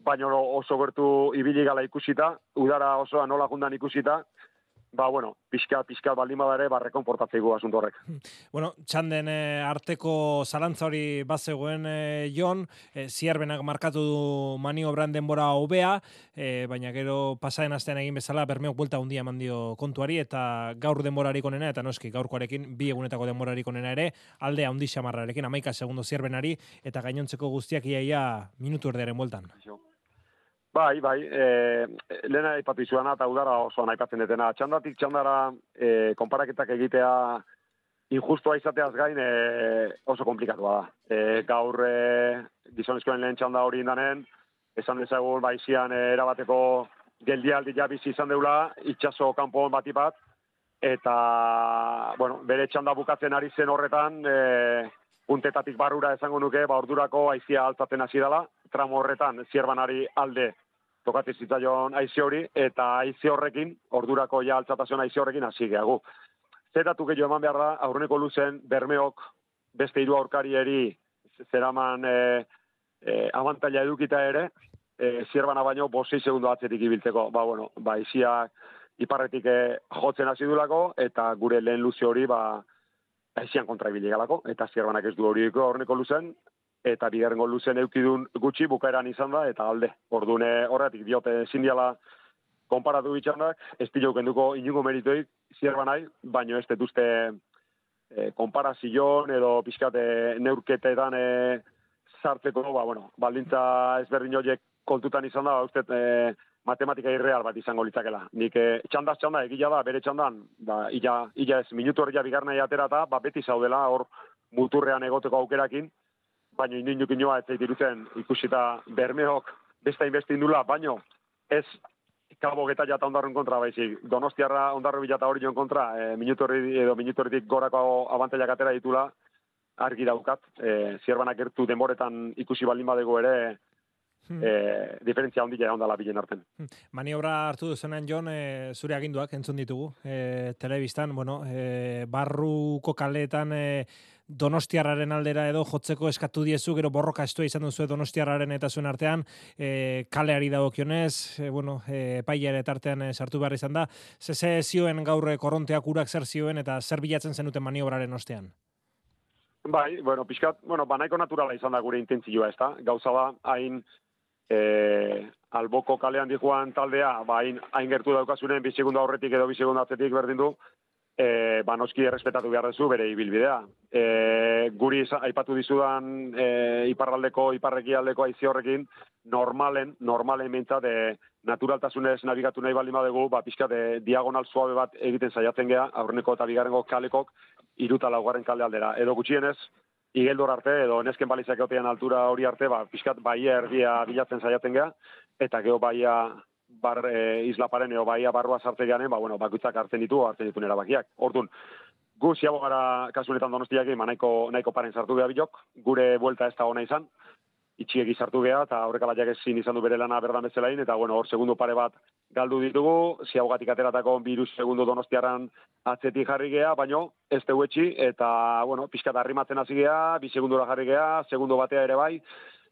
baino oso gertu ibili gala ikusita, udara osoa nola jundan ikusita, ba, bueno, pixka, pixka baldin badare, ba, rekonportatzeigu asunto horrek. (laughs) Bueno, txanden e, arteko zalantza hori bazegoen e, Jon, e, ziarbenak markatu du maniobran denbora hobea, e, baina gero pasaden astean egin bezala, bermeok buelta hundia mandio kontuari, eta gaur denborarik onena, eta noski, gaurkoarekin, bi egunetako denborarik onena ere, alde handi xamarrarekin, amaika segundo ziarbenari, eta gainontzeko guztiak iaia minutu erdearen bueltan. Bai, bai, e, lehena aipatu izuana eta udara oso aipatzen detena. Txandatik txandara e, konparaketak egitea injustua izateaz gain e, oso komplikatua da. E, gaur e, gizonezkoen lehen txanda hori indanen, esan dezagun baizian e, erabateko geldialdi jabizi izan deula, itxaso kanpoan bati bat, eta, bueno, bere txanda bukatzen ari zen horretan, e, puntetatik barrura esango nuke, ba ordurako aizia altzaten hasi dela, tramo horretan zierbanari alde tokatzen zitzaion aizi hori, eta aizi horrekin, ordurako ja altzatasun aizi horrekin hasi gehagu. Zeratu gehiago eman behar da, aurreneko luzen bermeok beste hiru aurkarieri zeraman e, e, abantaila edukita ere, e, zierbana baino bosei segundo atzetik ibiltzeko. Ba, bueno, ba, aiziak iparretik e, jotzen hasi dulako, eta gure lehen luzi hori, ba, aizian kontra ibili galako, eta zierbanak ez du hori aurreneko luzen, eta bigarrengo luzen eukidun gutxi bukaeran izan da, eta alde. Ordune horretik diote zindiala konparatu bitxandak, ez dilo kenduko inugo meritoik zierba nahi, baino ez detuzte e, konparazion edo pixkate neurketetan e, sartzeko, ba, bueno, baldintza ezberdin horiek kontutan izan da, uste e, matematika irreal bat izango litzakela. Nik e, txandaz txanda egila da, bere txandan, ba, illa, illa ez minutu hori bigarnai aterata, ba, beti zaudela hor muturrean egoteko aukerakin, baina indinuk inoa ez dirutzen ikusita bermeok besta inbesti indula, baino ez kabo geta jata ondarrun kontra, baizik, donostiarra ondarru bilata hori joan kontra, e, minutu hori edo minutu hori gorako abantailak atera ditula, argi daukat, e, zierbanak ertu denboretan ikusi baldin badego ere, hmm. e, diferentzia ondila egon dala bilen arten. Hmm. Maniobra hartu duzenan, Jon, e, zure aginduak entzun ditugu, e, telebistan, bueno, e, barruko kaletan, e, Donostiarraren aldera edo jotzeko eskatu diezu, gero borroka estua izan duzu Donostiarraren eta zuen artean, e, kaleari dagokionez, e, bueno, e, paiare tartean e, sartu behar izan da. Zeze zioen gaur korronteak urak zer zioen eta zer bilatzen zenuten maniobraren ostean? Bai, bueno, pixkat, bueno, banaiko naturala izan da gure intentzioa, ez da? Gauza da, hain e, alboko kalean dihuan taldea, ba, hain, hain gertu daukazunen, bisegundu aurretik edo bisegundu atzetik berdin du, e, ba, noski errespetatu behar duzu bere ibilbidea. E, guri aipatu dizudan e, iparraldeko, iparrekialdeko aizi horrekin, normalen, normalen mintzat, e, naturaltasunez navigatu nahi baldin badegu, ba, pixka de diagonal suabe bat egiten saiatzen gea, aurreneko eta bigarrengo kalekok, iruta laugarren kalde aldera. Edo gutxienez, igeldor arte, edo nesken balizak altura hori arte, ba, pixkat baia erdia bilatzen saiatzen gea, eta geho baia bar e, isla paren eo baia barrua sartze ba, bueno, bakutzak hartzen ditu, hartzen ditu nera bakiak. Orduan, gu ziago gara kasunetan donostiak egin, nahiko, nahiko paren sartu geha bilok, gure buelta ez da ona izan, itxiegi sartu geha, eta horrek alatiak ezin izan du bere lana berdan bezalain, eta bueno, hor segundo pare bat galdu ditugu, ziago gatik ateratako biru segundo donostiaran atzetik jarri geha, baino ez etxi, eta bueno, pixka da arrimatzen hasi geha, bi segundura jarri geha, segundo batea ere bai,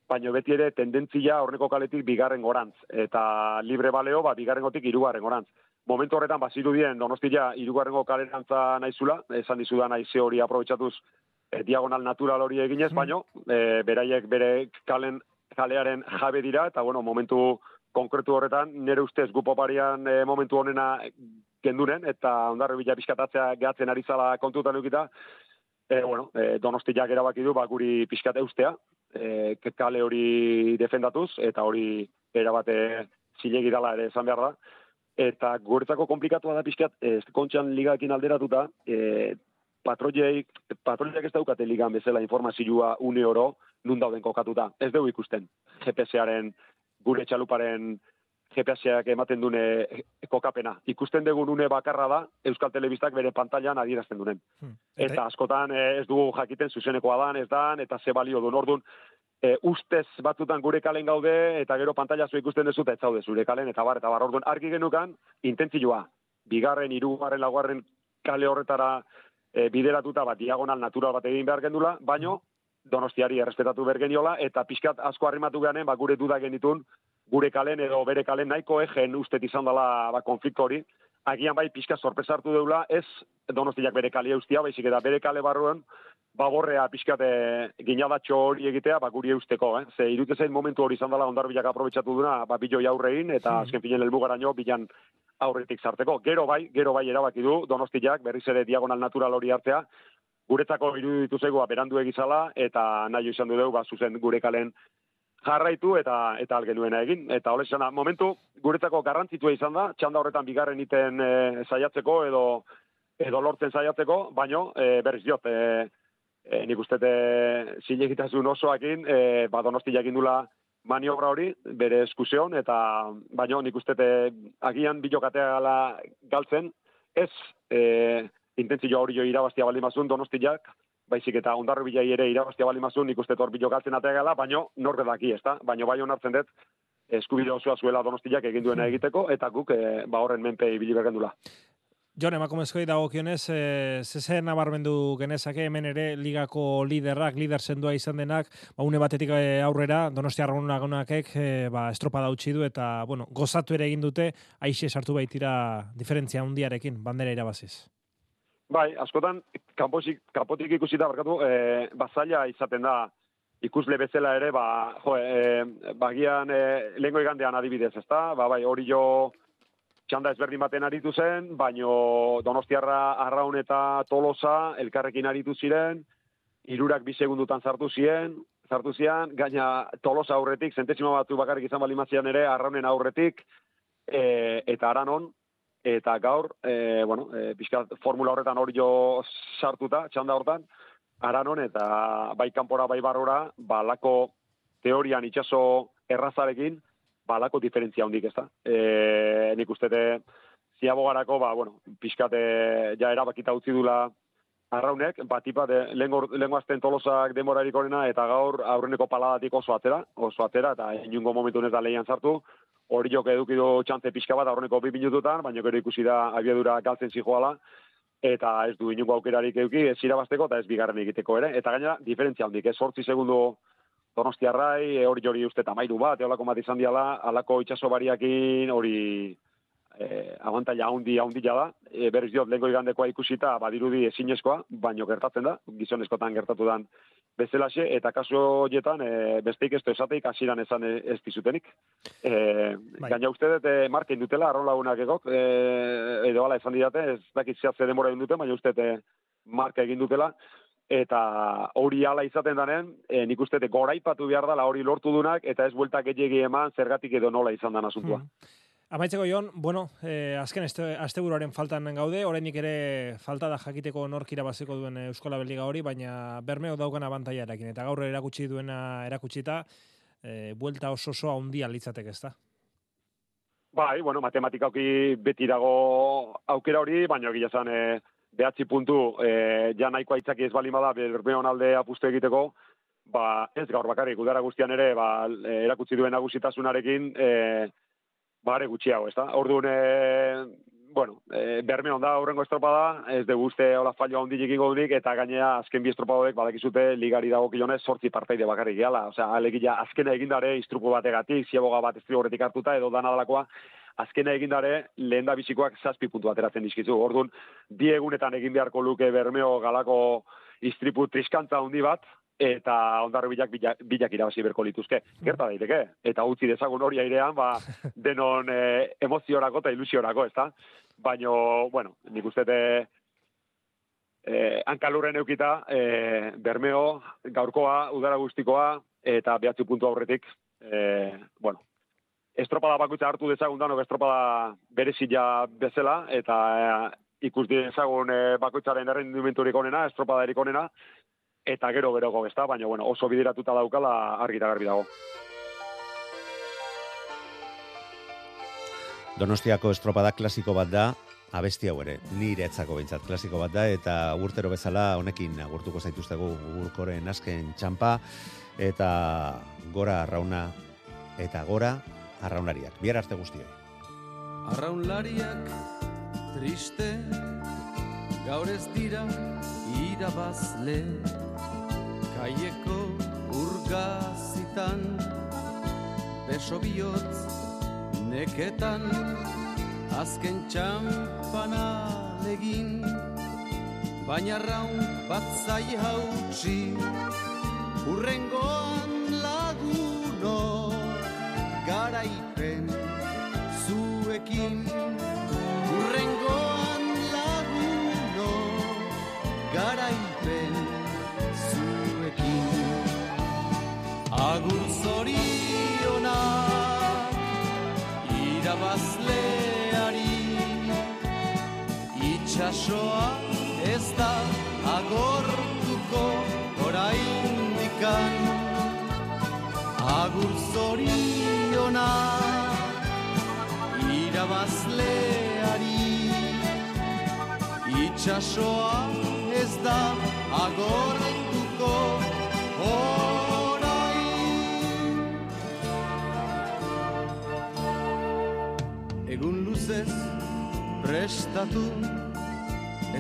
baina beti ere tendentzia horreko kaletik bigarren gorantz. Eta libre baleo, ba, bigarren gotik irugarren gorantz. Momentu horretan, bazirudien, donostia, irugarrengo kalerantza naizula, esan dizudan aize hori aprobetsatuz, e, diagonal natural hori eginez, baino, e, beraiek bere kalen kalearen jabe dira, eta bueno, momentu konkretu horretan, nire ustez gupoparian e, momentu honena genduren, eta ondarri bila pixkatatzea gehatzen ari zala kontutan eukita, e, bueno, e, donostiak erabaki du, ba, guri pixkat eustea, e, kale hori defendatuz, eta hori erabate zilegi dala ere esan behar da. Eta guretzako komplikatua da pixkat, ez kontxan ligakin alderatuta, e, patroiek, patroiek ez daukate ligan bezala informazioa une oro nun dauden kokatuta. Ez dugu ikusten. GPS-aren, gure txaluparen GPS-ak ematen dune kokapena. Ikusten dugu une bakarra da, Euskal Telebistak bere pantailan adierazten dunen. Hmm. Eta askotan eh, ez dugu jakiten zuzenekoa dan, ez dan, eta ze balio duen orduan. E, ustez batzutan gure kalen gaude, eta gero pantalla zu ikusten duzu, eta ez zaude zure kalen, eta bar, eta bar, orduan, argi genukan, intentzioa, bigarren, hirugarren, laugarren kale horretara e, bideratuta bat diagonal natural bat egin behar gendula, baino donostiari errespetatu behar geniola, eta pixkat asko arrimatu gehanen, ba, gure duda genitun, gure kalen edo bere kalen nahiko egen ustet izan dela ba, konflikto hori, agian bai pixka sorpresartu deula, ez donostiak bere kale eustia, baizik eta bere kale barruen, baborrea pixkate ginadatxo hori egitea, ba, guri eusteko, eh? Ze irute zein momentu hori izan dela ondarbilak aprobetsatu duna, ba, biloi aurrein, eta azken finen helmugaraino bilan aurretik sarteko. Gero bai, gero bai erabaki du, donostiak berriz ere diagonal natural hori hartzea, guretzako iruditu zegoa berandu egizala, eta nahi izan du dugu, ba, zuzen gure kalen jarraitu eta eta algenuena egin. Eta hola izan momentu guretzako garrantzitua izan da, txanda horretan bigarren iten e, saiatzeko edo edo lortzen saiatzeko, baino e, berriz diot, e, e, nik uste e, zilegitasun osoakin, e, ba, donosti jakindula maniobra hori, bere eskusion, eta baino nik uste agian bilokatea galtzen, ez e, intentzio hori jo irabaztia balimazun donostiak, baizik eta ondarro bilai ere irabaztia balimazun, nik uste hor bilokatzen atea gala, baino norde daki, ez da? Baino bai onartzen dut, eskubide osoa zuela donostiak egin duena egiteko, eta guk e, ba horren menpe ibili bergendula. Jon, emakumezkoi dagokionez, e, zezer nabarmendu genezake, hemen ere ligako liderrak, lider sendua izan denak, ba, une batetik eh, aurrera, donostia arraunakek, e, ba, estropa utzi du, eta, bueno, gozatu ere egin dute, aixe sartu baitira diferentzia handiarekin, bandera irabaziz. Bai, askotan, kanpotik, kanpotik ikusita barkatu, e, bazaila izaten da, ikusle bezala ere, ba, jo, e, bagian e, lehenko igandean adibidez, ezta? Ba, bai, hori jo txanda ezberdin baten aritu zen, baino Donostiarra Arraun eta Tolosa elkarrekin aritu ziren, hirurak bi segundutan sartu ziren, sartu zian, gaina Tolosa aurretik, zentesima batu bakarrik izan balimazian ere, Arraunen aurretik, e, eta Aranon, eta gaur, e, bueno, e, pixka formula horretan hori jo sartuta, txanda hortan, Aranon eta bai kanpora bai barrora, balako teorian itxaso errazarekin, balako diferentzia hondik ez da. E, nik uste ziabogarako, ba, bueno, pixkate ja erabakita utzi dula arraunek, bat tipa, de, lehenko azten tolosak demorarik horrena, eta gaur aurreneko paladatik oso atera, oso atera, eta inungo momentu da lehian sartu, hori jok eduki du txantze pixka bat aurreneko bi minututan, baina gero ikusi da abiadura galtzen zijoala, eta ez du inungo aukerarik eduki, ez irabazteko eta ez bigarren egiteko ere, eta gaina diferentzia handik, ez sortzi segundu Donostiarrai, hori jori uste tamairu bat, eolako bat izan diala, alako itxaso bariakin, hori eh, abantaila haundi haundi da, e, berriz diot, lehenko igandekoa ikusita, badirudi ezinezkoa, baino gertatzen da, gizonezkotan gertatu dan bezalaxe, eta kasu horietan, e, besteik ez esateik hasiran esan ez dizutenik. E, Bai. Gaina uste dut, e, markein dutela, arron lagunak egok, e, edo ala esan didate, ez dakit zehatze demora egin dute, baina uste dut, e, marka egin dutela, eta hori ala izaten danen, e, nik uste dut, goraipatu behar dela hori lortu dunak, eta ez bueltak gehiagi eman zergatik edo nola izan dan asuntua. Amaitzeko Jon, bueno, eh, azken asteburuaren faltan gaude, oraindik ere falta da jakiteko nork irabaziko duen Euskola Beliga hori, baina bermeo daukan abantaiarekin, eta gaur erakutsi duena erakutsita, eh, buelta oso oso handia litzateke, ezta? Bai, bueno, matematikauki beti dago aukera hori, baina egia zan, e, behatzi puntu, e, ja nahiko aitzaki ez bali bada, bermeon alde apustu egiteko, ba, ez gaur bakarrik, udara guztian ere, ba, e, erakutsi duen nagusitasunarekin, e, bare gutxiago, ez da? Orduan, e, bueno, e, berme onda aurrengo estropada, ez de guzte hola fallo handi egingo dunik, eta gainea azken bi estropadek badakizute ligari dago kilonez sortzi parteide bakarrik gehala. Osea, alegia azkena egindare istrupu bategatik, ziaboga bat estri horretik hartuta, edo dana dalakoa, azkena egindare lehen da bizikoak zazpi puntu ateratzen dizkizu. Orduan, bi egunetan egin beharko luke bermeo galako istripu triskantza handi bat, eta ondarro bilak, bilak, irabazi berko lituzke. Gerta daiteke, eta utzi dezagun hori airean, ba, (laughs) denon e, emoziorako eta ilusiorako, ezta? Baino, bueno, nik uste te, e, hankalurren eukita, e, bermeo, gaurkoa, udara guztikoa, eta behatzi puntu aurretik, e, bueno, estropada bakutza hartu dezagun danok estropada berezila bezala, eta e, ikus dezagun e, bakutzaren errendimenturik onena, estropada onena, eta gero beroko ez baina bueno, oso bideratuta daukala argi garbi dago. Donostiako estropada klasiko bat da, abesti hau ere, nire etzako behintzat klasiko bat da, eta urtero bezala honekin agurtuko zaituztegu gurkoren azken txampa, eta gora arrauna, eta gora arraunlariak. Biar arte guztio. Arraunlariak triste, gaur ez dira irabazle, kaieko urgazitan beso bihotz neketan azken txampana legin baina raun bat zai hautsi urrengoan laguno garaipen zuekin Itxasoa ez da agortuko oraindikan. Agur zorionak irabazleari. Itxasoa ez da agortuko egun luzez prestatu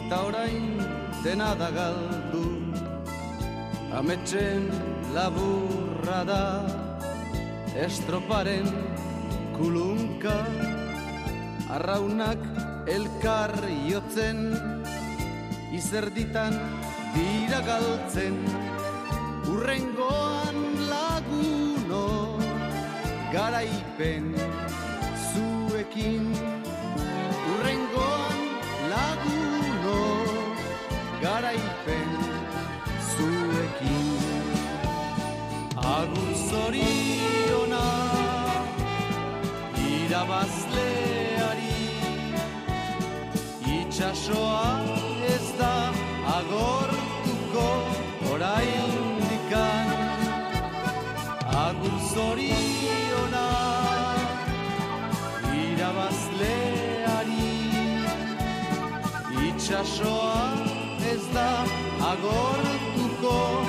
eta orain dena da galdu. Ametxen laburra da estroparen kulunka. Arraunak elkar jotzen izerditan dira galtzen. Urrengoan laguno garaipen zuekin garaipen zuekin. Agur zoriona irabazleari. Itxasoa ez da agortuko orain dikan Agur zoriona irabazleari. Itxasoa está agora tu gór